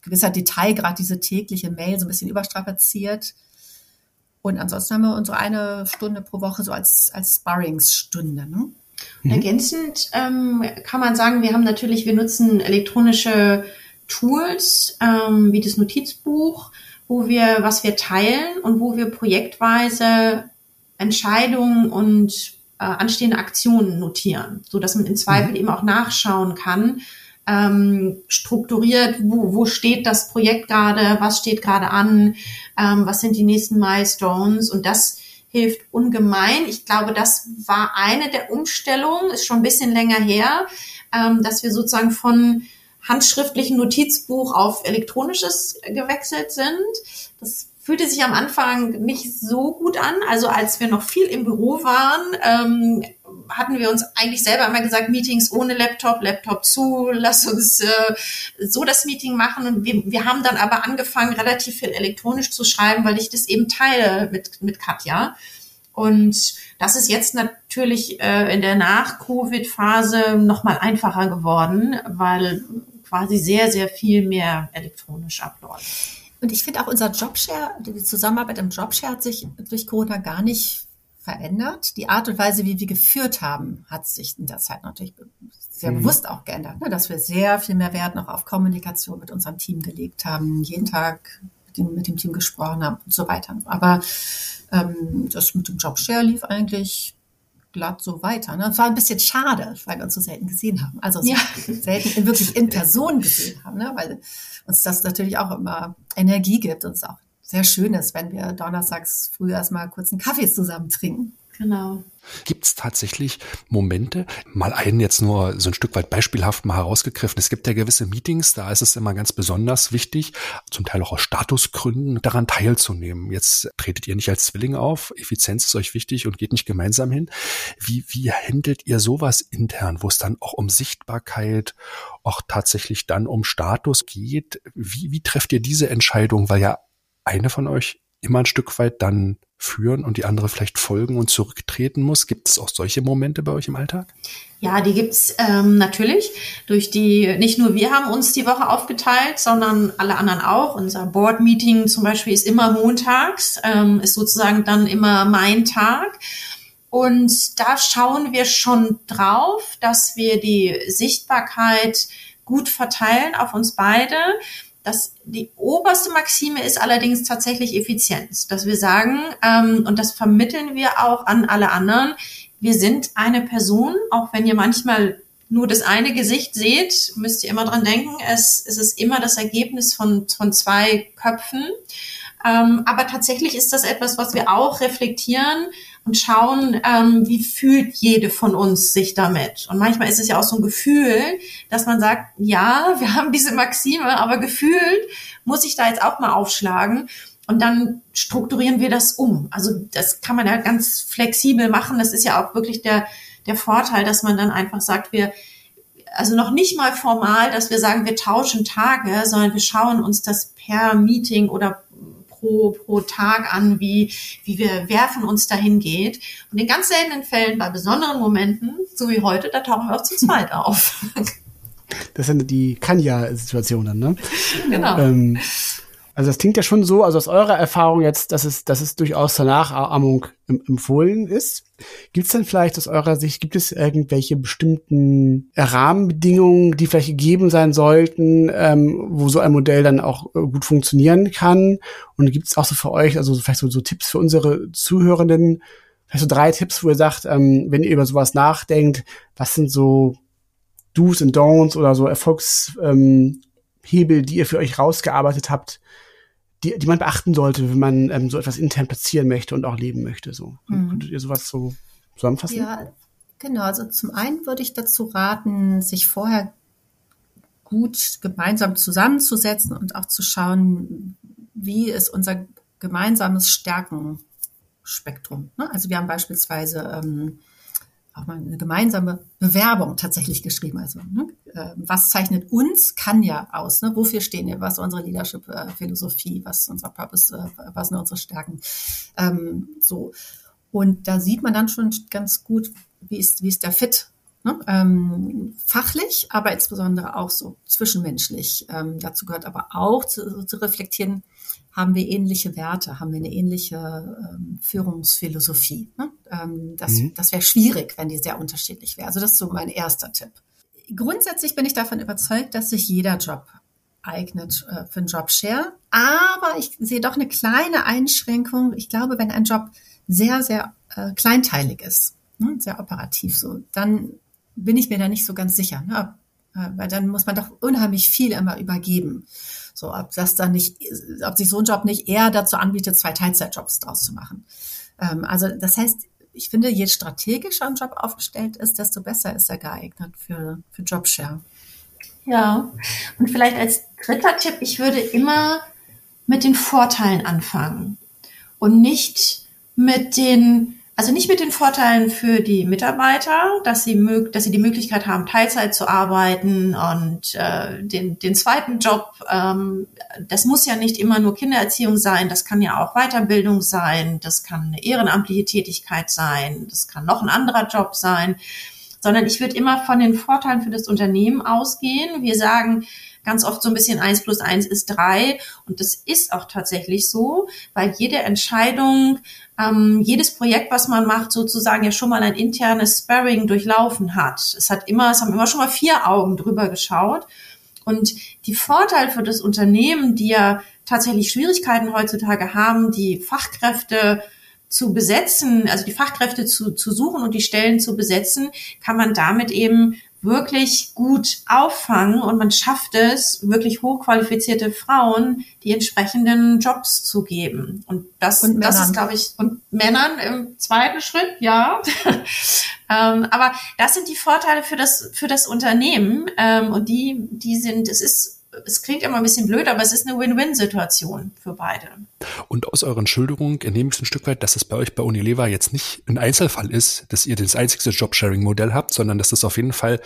Speaker 5: gewisser Detail, gerade diese tägliche Mail so ein bisschen überstrapaziert. Und ansonsten haben wir unsere eine Stunde pro Woche so als, als Sparringsstunde. Ne?
Speaker 4: Mhm. Ergänzend ähm, kann man sagen, wir haben natürlich, wir nutzen elektronische Tools ähm, wie das Notizbuch, wo wir, was wir teilen und wo wir projektweise Entscheidungen und äh, anstehende Aktionen notieren, so dass man in Zweifel mhm. eben auch nachschauen kann, ähm, strukturiert, wo, wo steht das Projekt gerade, was steht gerade an, ähm, was sind die nächsten Milestones und das hilft ungemein. Ich glaube, das war eine der Umstellungen, ist schon ein bisschen länger her, ähm, dass wir sozusagen von handschriftlichen Notizbuch auf elektronisches gewechselt sind. Das fühlte sich am Anfang nicht so gut an. Also als wir noch viel im Büro waren, ähm, hatten wir uns eigentlich selber immer gesagt, Meetings ohne Laptop, Laptop zu, lass uns äh, so das Meeting machen. Und wir, wir haben dann aber angefangen, relativ viel elektronisch zu schreiben, weil ich das eben teile mit, mit Katja. Und das ist jetzt natürlich äh, in der Nach-Covid-Phase nochmal einfacher geworden, weil quasi sehr, sehr viel mehr elektronisch abläuft.
Speaker 5: Und ich finde auch unser Jobshare, die Zusammenarbeit im Jobshare hat sich durch Corona gar nicht verändert. Die Art und Weise, wie wir geführt haben, hat sich in der Zeit natürlich sehr mhm. bewusst auch geändert, ne? dass wir sehr viel mehr Wert noch auf Kommunikation mit unserem Team gelegt haben, jeden Tag mit dem, mit dem Team gesprochen haben und so weiter. Aber ähm, das mit dem Jobshare lief eigentlich glatt so weiter. Ne? Es war ein bisschen schade, weil wir uns so selten gesehen haben. Also ja. selten wirklich in Person gesehen haben, ne? weil uns das natürlich auch immer Energie gibt und es auch sehr schön ist, wenn wir donnerstags früh erstmal kurz einen Kaffee zusammen trinken.
Speaker 4: Genau.
Speaker 2: Gibt es tatsächlich Momente, mal einen jetzt nur so ein Stück weit beispielhaft mal herausgegriffen. Es gibt ja gewisse Meetings, da ist es immer ganz besonders wichtig, zum Teil auch aus Statusgründen, daran teilzunehmen. Jetzt tretet ihr nicht als Zwilling auf, Effizienz ist euch wichtig und geht nicht gemeinsam hin. Wie, wie handelt ihr sowas intern, wo es dann auch um Sichtbarkeit, auch tatsächlich dann um Status geht? Wie, wie trefft ihr diese Entscheidung? Weil ja eine von euch immer ein Stück weit dann führen und die andere vielleicht folgen und zurücktreten muss? Gibt es auch solche Momente bei euch im Alltag?
Speaker 4: Ja, die gibt's ähm, natürlich. Durch die, nicht nur wir haben uns die Woche aufgeteilt, sondern alle anderen auch. Unser Board-Meeting zum Beispiel ist immer montags, ähm, ist sozusagen dann immer mein Tag. Und da schauen wir schon drauf, dass wir die Sichtbarkeit gut verteilen auf uns beide. Das, die oberste Maxime ist allerdings tatsächlich Effizienz, dass wir sagen, ähm, und das vermitteln wir auch an alle anderen, wir sind eine Person, auch wenn ihr manchmal nur das eine Gesicht seht, müsst ihr immer dran denken, es, es ist immer das Ergebnis von, von zwei Köpfen. Ähm, aber tatsächlich ist das etwas, was wir auch reflektieren und schauen, ähm, wie fühlt jede von uns sich damit. Und manchmal ist es ja auch so ein Gefühl, dass man sagt, ja, wir haben diese Maxime, aber gefühlt muss ich da jetzt auch mal aufschlagen. Und dann strukturieren wir das um. Also das kann man ja ganz flexibel machen. Das ist ja auch wirklich der, der Vorteil, dass man dann einfach sagt, wir, also noch nicht mal formal, dass wir sagen, wir tauschen Tage, sondern wir schauen uns das per Meeting oder pro, pro Tag an, wie, wie wir, wer von uns dahin geht. Und in ganz seltenen Fällen, bei besonderen Momenten, so wie heute, da tauchen wir auch zu zweit auf.
Speaker 3: Das sind die Kanja-Situationen, ne?
Speaker 4: Genau.
Speaker 3: Ähm, also das klingt ja schon so, also aus eurer Erfahrung jetzt, dass es, dass es durchaus zur Nachahmung empfohlen ist. Gibt es denn vielleicht aus eurer Sicht, gibt es irgendwelche bestimmten Rahmenbedingungen, die vielleicht gegeben sein sollten, ähm, wo so ein Modell dann auch äh, gut funktionieren kann? Und gibt es auch so für euch, also vielleicht so, so Tipps für unsere Zuhörenden, vielleicht so drei Tipps, wo ihr sagt, ähm, wenn ihr über sowas nachdenkt, was sind so Do's und Don'ts oder so Erfolgshebel, ähm, die ihr für euch rausgearbeitet habt, die, die man beachten sollte, wenn man ähm, so etwas intern platzieren möchte und auch leben möchte. So. Mhm. Könntet ihr sowas so zusammenfassen?
Speaker 5: Ja, genau. Also zum einen würde ich dazu raten, sich vorher gut gemeinsam zusammenzusetzen und auch zu schauen, wie ist unser gemeinsames Stärkenspektrum. Ne? Also wir haben beispielsweise ähm, auch mal eine gemeinsame Bewerbung tatsächlich geschrieben. Also ne, äh, was zeichnet uns kann ja aus? Ne? Wofür stehen wir? Was ist unsere Leadership-Philosophie? Was ist unser Purpose? Äh, was sind unsere Stärken? Ähm, so und da sieht man dann schon ganz gut, wie ist wie ist der Fit Ne? Ähm, fachlich, aber insbesondere auch so zwischenmenschlich. Ähm, dazu gehört aber auch zu, zu, reflektieren, haben wir ähnliche Werte, haben wir eine ähnliche ähm, Führungsphilosophie. Ne? Ähm, das mhm. das wäre schwierig, wenn die sehr unterschiedlich wäre. Also das ist so mein erster Tipp. Grundsätzlich bin ich davon überzeugt, dass sich jeder Job eignet äh, für einen Jobshare. Aber ich sehe doch eine kleine Einschränkung. Ich glaube, wenn ein Job sehr, sehr äh, kleinteilig ist, ne, sehr operativ so, dann bin ich mir da nicht so ganz sicher. Ne? Äh, weil dann muss man doch unheimlich viel immer übergeben. So, ob das dann nicht, ob sich so ein Job nicht eher dazu anbietet, zwei Teilzeitjobs draus zu machen. Ähm, also das heißt, ich finde, je strategischer ein Job aufgestellt ist, desto besser ist er geeignet für, für Jobshare.
Speaker 4: Ja, und vielleicht als dritter Tipp, ich würde immer mit den Vorteilen anfangen und nicht mit den also nicht mit den Vorteilen für die Mitarbeiter, dass sie, mög dass sie die Möglichkeit haben, Teilzeit zu arbeiten und äh, den, den zweiten Job. Ähm, das muss ja nicht immer nur Kindererziehung sein, das kann ja auch Weiterbildung sein, das kann eine ehrenamtliche Tätigkeit sein, das kann noch ein anderer Job sein, sondern ich würde immer von den Vorteilen für das Unternehmen ausgehen. Wir sagen, ganz oft so ein bisschen eins plus eins ist drei. Und das ist auch tatsächlich so, weil jede Entscheidung, ähm, jedes Projekt, was man macht, sozusagen ja schon mal ein internes Sparring durchlaufen hat. Es hat immer, es haben immer schon mal vier Augen drüber geschaut. Und die Vorteile für das Unternehmen, die ja tatsächlich Schwierigkeiten heutzutage haben, die Fachkräfte zu besetzen, also die Fachkräfte zu, zu suchen und die Stellen zu besetzen, kann man damit eben wirklich gut auffangen und man schafft es, wirklich hochqualifizierte Frauen die entsprechenden Jobs zu geben. Und das, und das ist, glaube ich, und Männern im zweiten Schritt, ja. ähm, aber das sind die Vorteile für das, für das Unternehmen. Ähm, und die, die sind, es ist es klingt immer ein bisschen blöd, aber es ist eine Win-Win-Situation für beide.
Speaker 2: Und aus euren Schilderungen entnehme ich ein Stück weit, dass es bei euch bei Unilever jetzt nicht ein Einzelfall ist, dass ihr das einzigste Job-Sharing-Modell habt, sondern dass das auf jeden Fall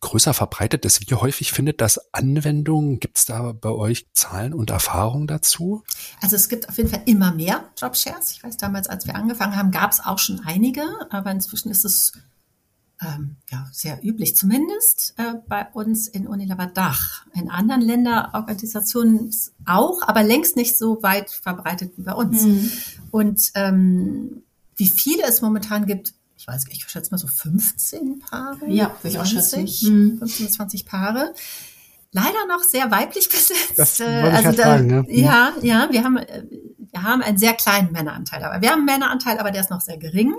Speaker 2: größer verbreitet ist. Wie häufig findet das Anwendung? Gibt es da bei euch Zahlen und Erfahrungen dazu?
Speaker 5: Also es gibt auf jeden Fall immer mehr Jobshares. Ich weiß, damals, als wir angefangen haben, gab es auch schon einige, aber inzwischen ist es ähm, ja, sehr üblich, zumindest äh, bei uns in Unilever Dach. In anderen Länderorganisationen auch, aber längst nicht so weit verbreitet wie bei uns. Mhm. Und ähm, wie viele es momentan gibt, ich weiß, ich schätze mal so 15 Paare.
Speaker 4: Ja,
Speaker 5: 20, mhm. 15 bis 20 Paare. Leider noch sehr weiblich besetzt.
Speaker 3: Das äh, ich also da, fragen,
Speaker 5: ne? ja, ja, wir haben, äh, wir haben einen sehr kleinen Männeranteil, aber wir haben einen Männeranteil, aber der ist noch sehr gering.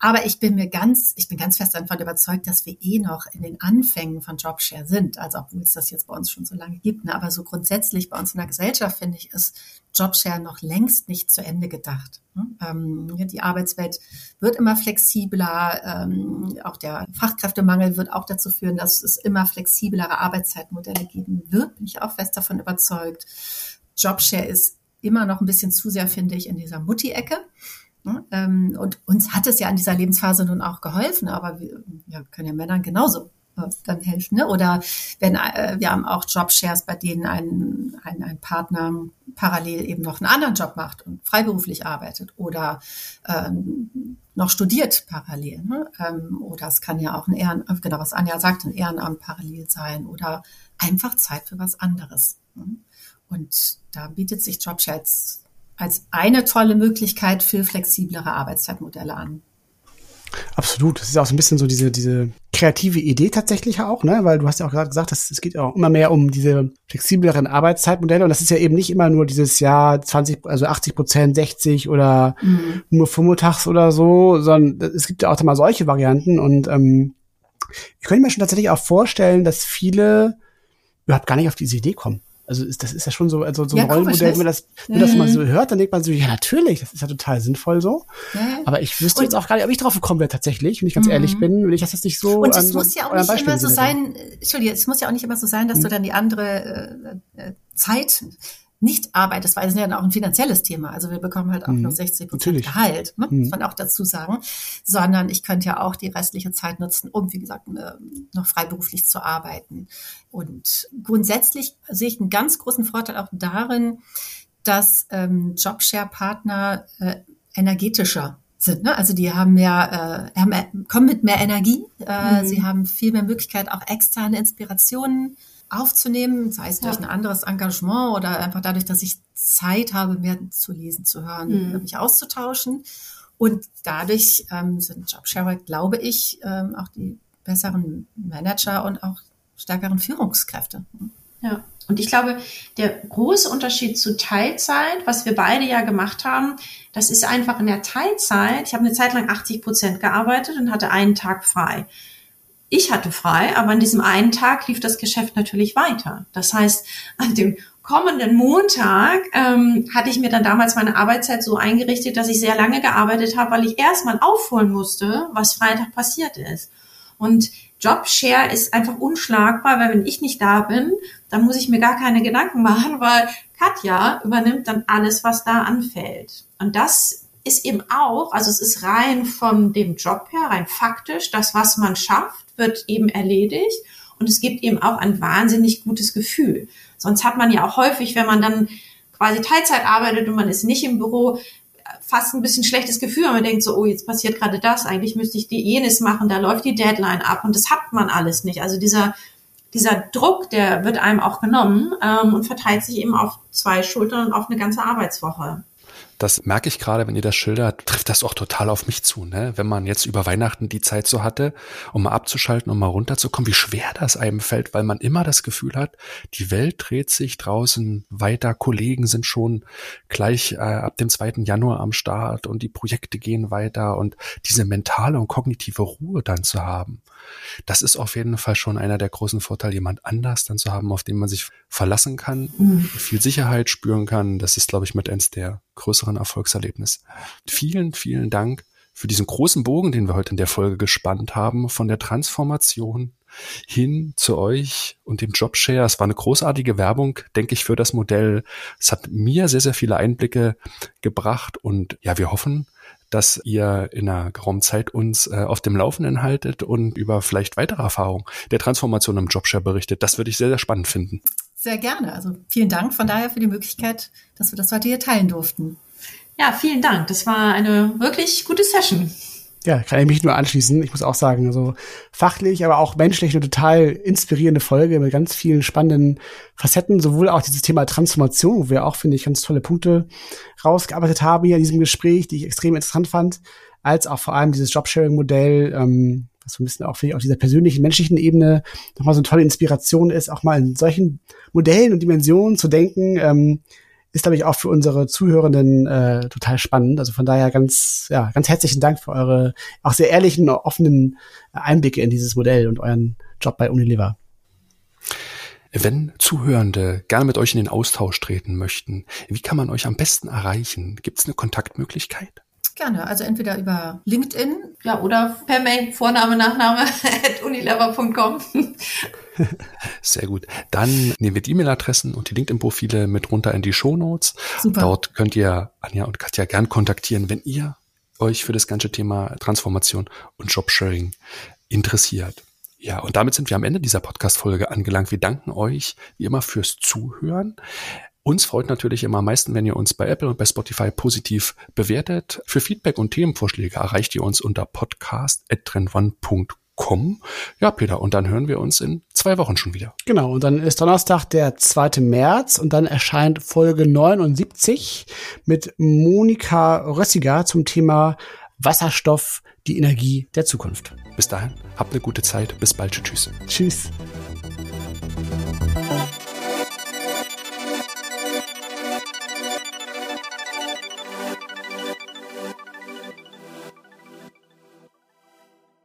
Speaker 5: Aber ich bin mir ganz, ich bin ganz fest davon überzeugt, dass wir eh noch in den Anfängen von Jobshare sind. Also obwohl es das jetzt bei uns schon so lange gibt. Ne? Aber so grundsätzlich bei uns in der Gesellschaft finde ich, ist Jobshare noch längst nicht zu Ende gedacht. Ne? Ähm, die Arbeitswelt wird immer flexibler. Ähm, auch der Fachkräftemangel wird auch dazu führen, dass es immer flexiblere Arbeitszeitmodelle geben wird. Bin ich auch fest davon überzeugt. Jobshare ist immer noch ein bisschen zu sehr, finde ich, in dieser Mutti-Ecke. Ne? Ähm, und uns hat es ja in dieser Lebensphase nun auch geholfen, aber wir, ja, können ja Männern genauso äh, dann helfen. Ne? Oder wenn äh, wir haben auch Jobshares, bei denen ein, ein, ein Partner parallel eben noch einen anderen Job macht und freiberuflich arbeitet oder ähm, noch studiert parallel. Ne? Ähm, oder es kann ja auch ein Ehrenamt, genau was Anja sagt, ein Ehrenamt parallel sein oder einfach Zeit für was anderes. Ne? Und da bietet sich Jobshare als eine tolle Möglichkeit für flexiblere Arbeitszeitmodelle an.
Speaker 3: Absolut. Das ist auch so ein bisschen so diese, diese kreative Idee tatsächlich auch, ne? Weil du hast ja auch gerade gesagt, dass es geht auch immer mehr um diese flexibleren Arbeitszeitmodelle und das ist ja eben nicht immer nur dieses Jahr 20, also 80 Prozent, 60 oder mhm. nur vormittags oder so, sondern es gibt ja auch mal solche Varianten und ähm, ich könnte mir schon tatsächlich auch vorstellen, dass viele überhaupt gar nicht auf diese Idee kommen. Also ist, das ist ja schon so, also so ein ja, Rollenmodell, wenn man das, wenn mhm. das mal so hört, dann denkt man so, ja natürlich, das ist ja total sinnvoll so. Ja. Aber ich wüsste und, jetzt auch gar nicht, ob ich drauf gekommen wäre tatsächlich, wenn ich ganz mhm. ehrlich bin, will ich das jetzt nicht so.
Speaker 5: Und es muss so, ja auch nicht immer so sein, Entschuldige, es muss ja auch nicht immer so sein, dass mhm. du dann die andere äh, äh Zeit nicht arbeitest, weil es ist ja auch ein finanzielles Thema. Also wir bekommen halt auch mhm. nur 60 Prozent Gehalt, ne? Mhm. muss man auch dazu sagen. Sondern ich könnte ja auch die restliche Zeit nutzen, um, wie gesagt, äh, noch freiberuflich zu arbeiten. Und grundsätzlich sehe ich einen ganz großen Vorteil auch darin, dass ähm, Jobshare-Partner äh, energetischer sind. Ne? Also die haben mehr, äh, haben, kommen mit mehr Energie. Äh, mhm. Sie haben viel mehr Möglichkeit, auch externe Inspirationen aufzunehmen, sei es durch ein anderes Engagement oder einfach dadurch, dass ich Zeit habe, mehr zu lesen, zu hören, mhm. mich auszutauschen. Und dadurch ähm, sind Jobsharer, glaube ich, ähm, auch die besseren Manager und auch stärkeren Führungskräfte.
Speaker 4: Ja. Und ich glaube, der große Unterschied zu Teilzeit, was wir beide ja gemacht haben, das ist einfach in der Teilzeit. Ich habe eine Zeit lang 80 Prozent gearbeitet und hatte einen Tag frei. Ich hatte frei, aber an diesem einen Tag lief das Geschäft natürlich weiter. Das heißt, an dem kommenden Montag ähm, hatte ich mir dann damals meine Arbeitszeit so eingerichtet, dass ich sehr lange gearbeitet habe, weil ich erstmal aufholen musste, was Freitag passiert ist. Und Jobshare ist einfach unschlagbar, weil wenn ich nicht da bin, dann muss ich mir gar keine Gedanken machen, weil Katja übernimmt dann alles, was da anfällt. Und das ist eben auch, also es ist rein von dem Job her, rein faktisch, das, was man schafft, wird eben erledigt. Und es gibt eben auch ein wahnsinnig gutes Gefühl. Sonst hat man ja auch häufig, wenn man dann quasi Teilzeit arbeitet und man ist nicht im Büro, fast ein bisschen schlechtes Gefühl, weil man denkt so, oh, jetzt passiert gerade das, eigentlich müsste ich die jenes machen, da läuft die Deadline ab und das hat man alles nicht. Also dieser, dieser Druck, der wird einem auch genommen ähm, und verteilt sich eben auf zwei Schultern und auf eine ganze Arbeitswoche
Speaker 2: das merke ich gerade, wenn ihr das schildert, trifft das auch total auf mich zu. Ne? Wenn man jetzt über Weihnachten die Zeit so hatte, um mal abzuschalten, um mal runterzukommen, wie schwer das einem fällt, weil man immer das Gefühl hat, die Welt dreht sich draußen weiter, Kollegen sind schon gleich äh, ab dem 2. Januar am Start und die Projekte gehen weiter und diese mentale und kognitive Ruhe dann zu haben. Das ist auf jeden Fall schon einer der großen Vorteile, jemand anders dann zu haben, auf den man sich verlassen kann, mhm. viel Sicherheit spüren kann. Das ist, glaube ich, mit eins der größeren Erfolgserlebnisse. Vielen, vielen Dank für diesen großen Bogen, den wir heute in der Folge gespannt haben, von der Transformation hin zu euch und dem Jobshare. Es war eine großartige Werbung, denke ich, für das Modell. Es hat mir sehr, sehr viele Einblicke gebracht und ja, wir hoffen, dass ihr in einer geraumen Zeit uns äh, auf dem Laufenden haltet und über vielleicht weitere Erfahrungen der Transformation im Jobshare berichtet. Das würde ich sehr, sehr spannend finden.
Speaker 5: Sehr gerne. Also vielen Dank von daher für die Möglichkeit, dass wir das heute hier teilen durften.
Speaker 4: Ja, vielen Dank. Das war eine wirklich gute Session
Speaker 3: ja, kann ich mich nur anschließen. Ich muss auch sagen, also fachlich, aber auch menschlich eine total inspirierende Folge mit ganz vielen spannenden Facetten, sowohl auch dieses Thema Transformation, wo wir auch, finde ich, ganz tolle Punkte rausgearbeitet haben hier in diesem Gespräch, die ich extrem interessant fand, als auch vor allem dieses Jobsharing-Modell, ähm, was so ein bisschen auch für auf dieser persönlichen, menschlichen Ebene nochmal so eine tolle Inspiration ist, auch mal in solchen Modellen und Dimensionen zu denken, ähm, ist, glaube ich, auch für unsere Zuhörenden äh, total spannend. Also von daher ganz, ja, ganz herzlichen Dank für eure auch sehr ehrlichen, offenen Einblicke in dieses Modell und euren Job bei Unilever.
Speaker 2: Wenn Zuhörende gerne mit euch in den Austausch treten möchten, wie kann man euch am besten erreichen? Gibt es eine Kontaktmöglichkeit?
Speaker 5: Gerne, also entweder über LinkedIn.
Speaker 4: Ja, oder per Mail, Vorname, Nachname at unilever.com.
Speaker 2: Sehr gut. Dann nehmen wir die E-Mail-Adressen und die LinkedIn-Profile mit runter in die Show Notes. Super. Dort könnt ihr Anja und Katja gern kontaktieren, wenn ihr euch für das ganze Thema Transformation und Jobsharing interessiert. Ja, und damit sind wir am Ende dieser Podcast-Folge angelangt. Wir danken euch wie immer fürs Zuhören. Uns freut natürlich immer am meisten, wenn ihr uns bei Apple und bei Spotify positiv bewertet. Für Feedback und Themenvorschläge erreicht ihr uns unter podcast.trendone.com. Ja, Peter, und dann hören wir uns in zwei Wochen schon wieder.
Speaker 3: Genau, und dann ist Donnerstag der 2. März und dann erscheint Folge 79 mit Monika Rössiger zum Thema Wasserstoff, die Energie der Zukunft.
Speaker 2: Bis dahin, habt eine gute Zeit. Bis bald. Tschüss.
Speaker 3: Tschüss.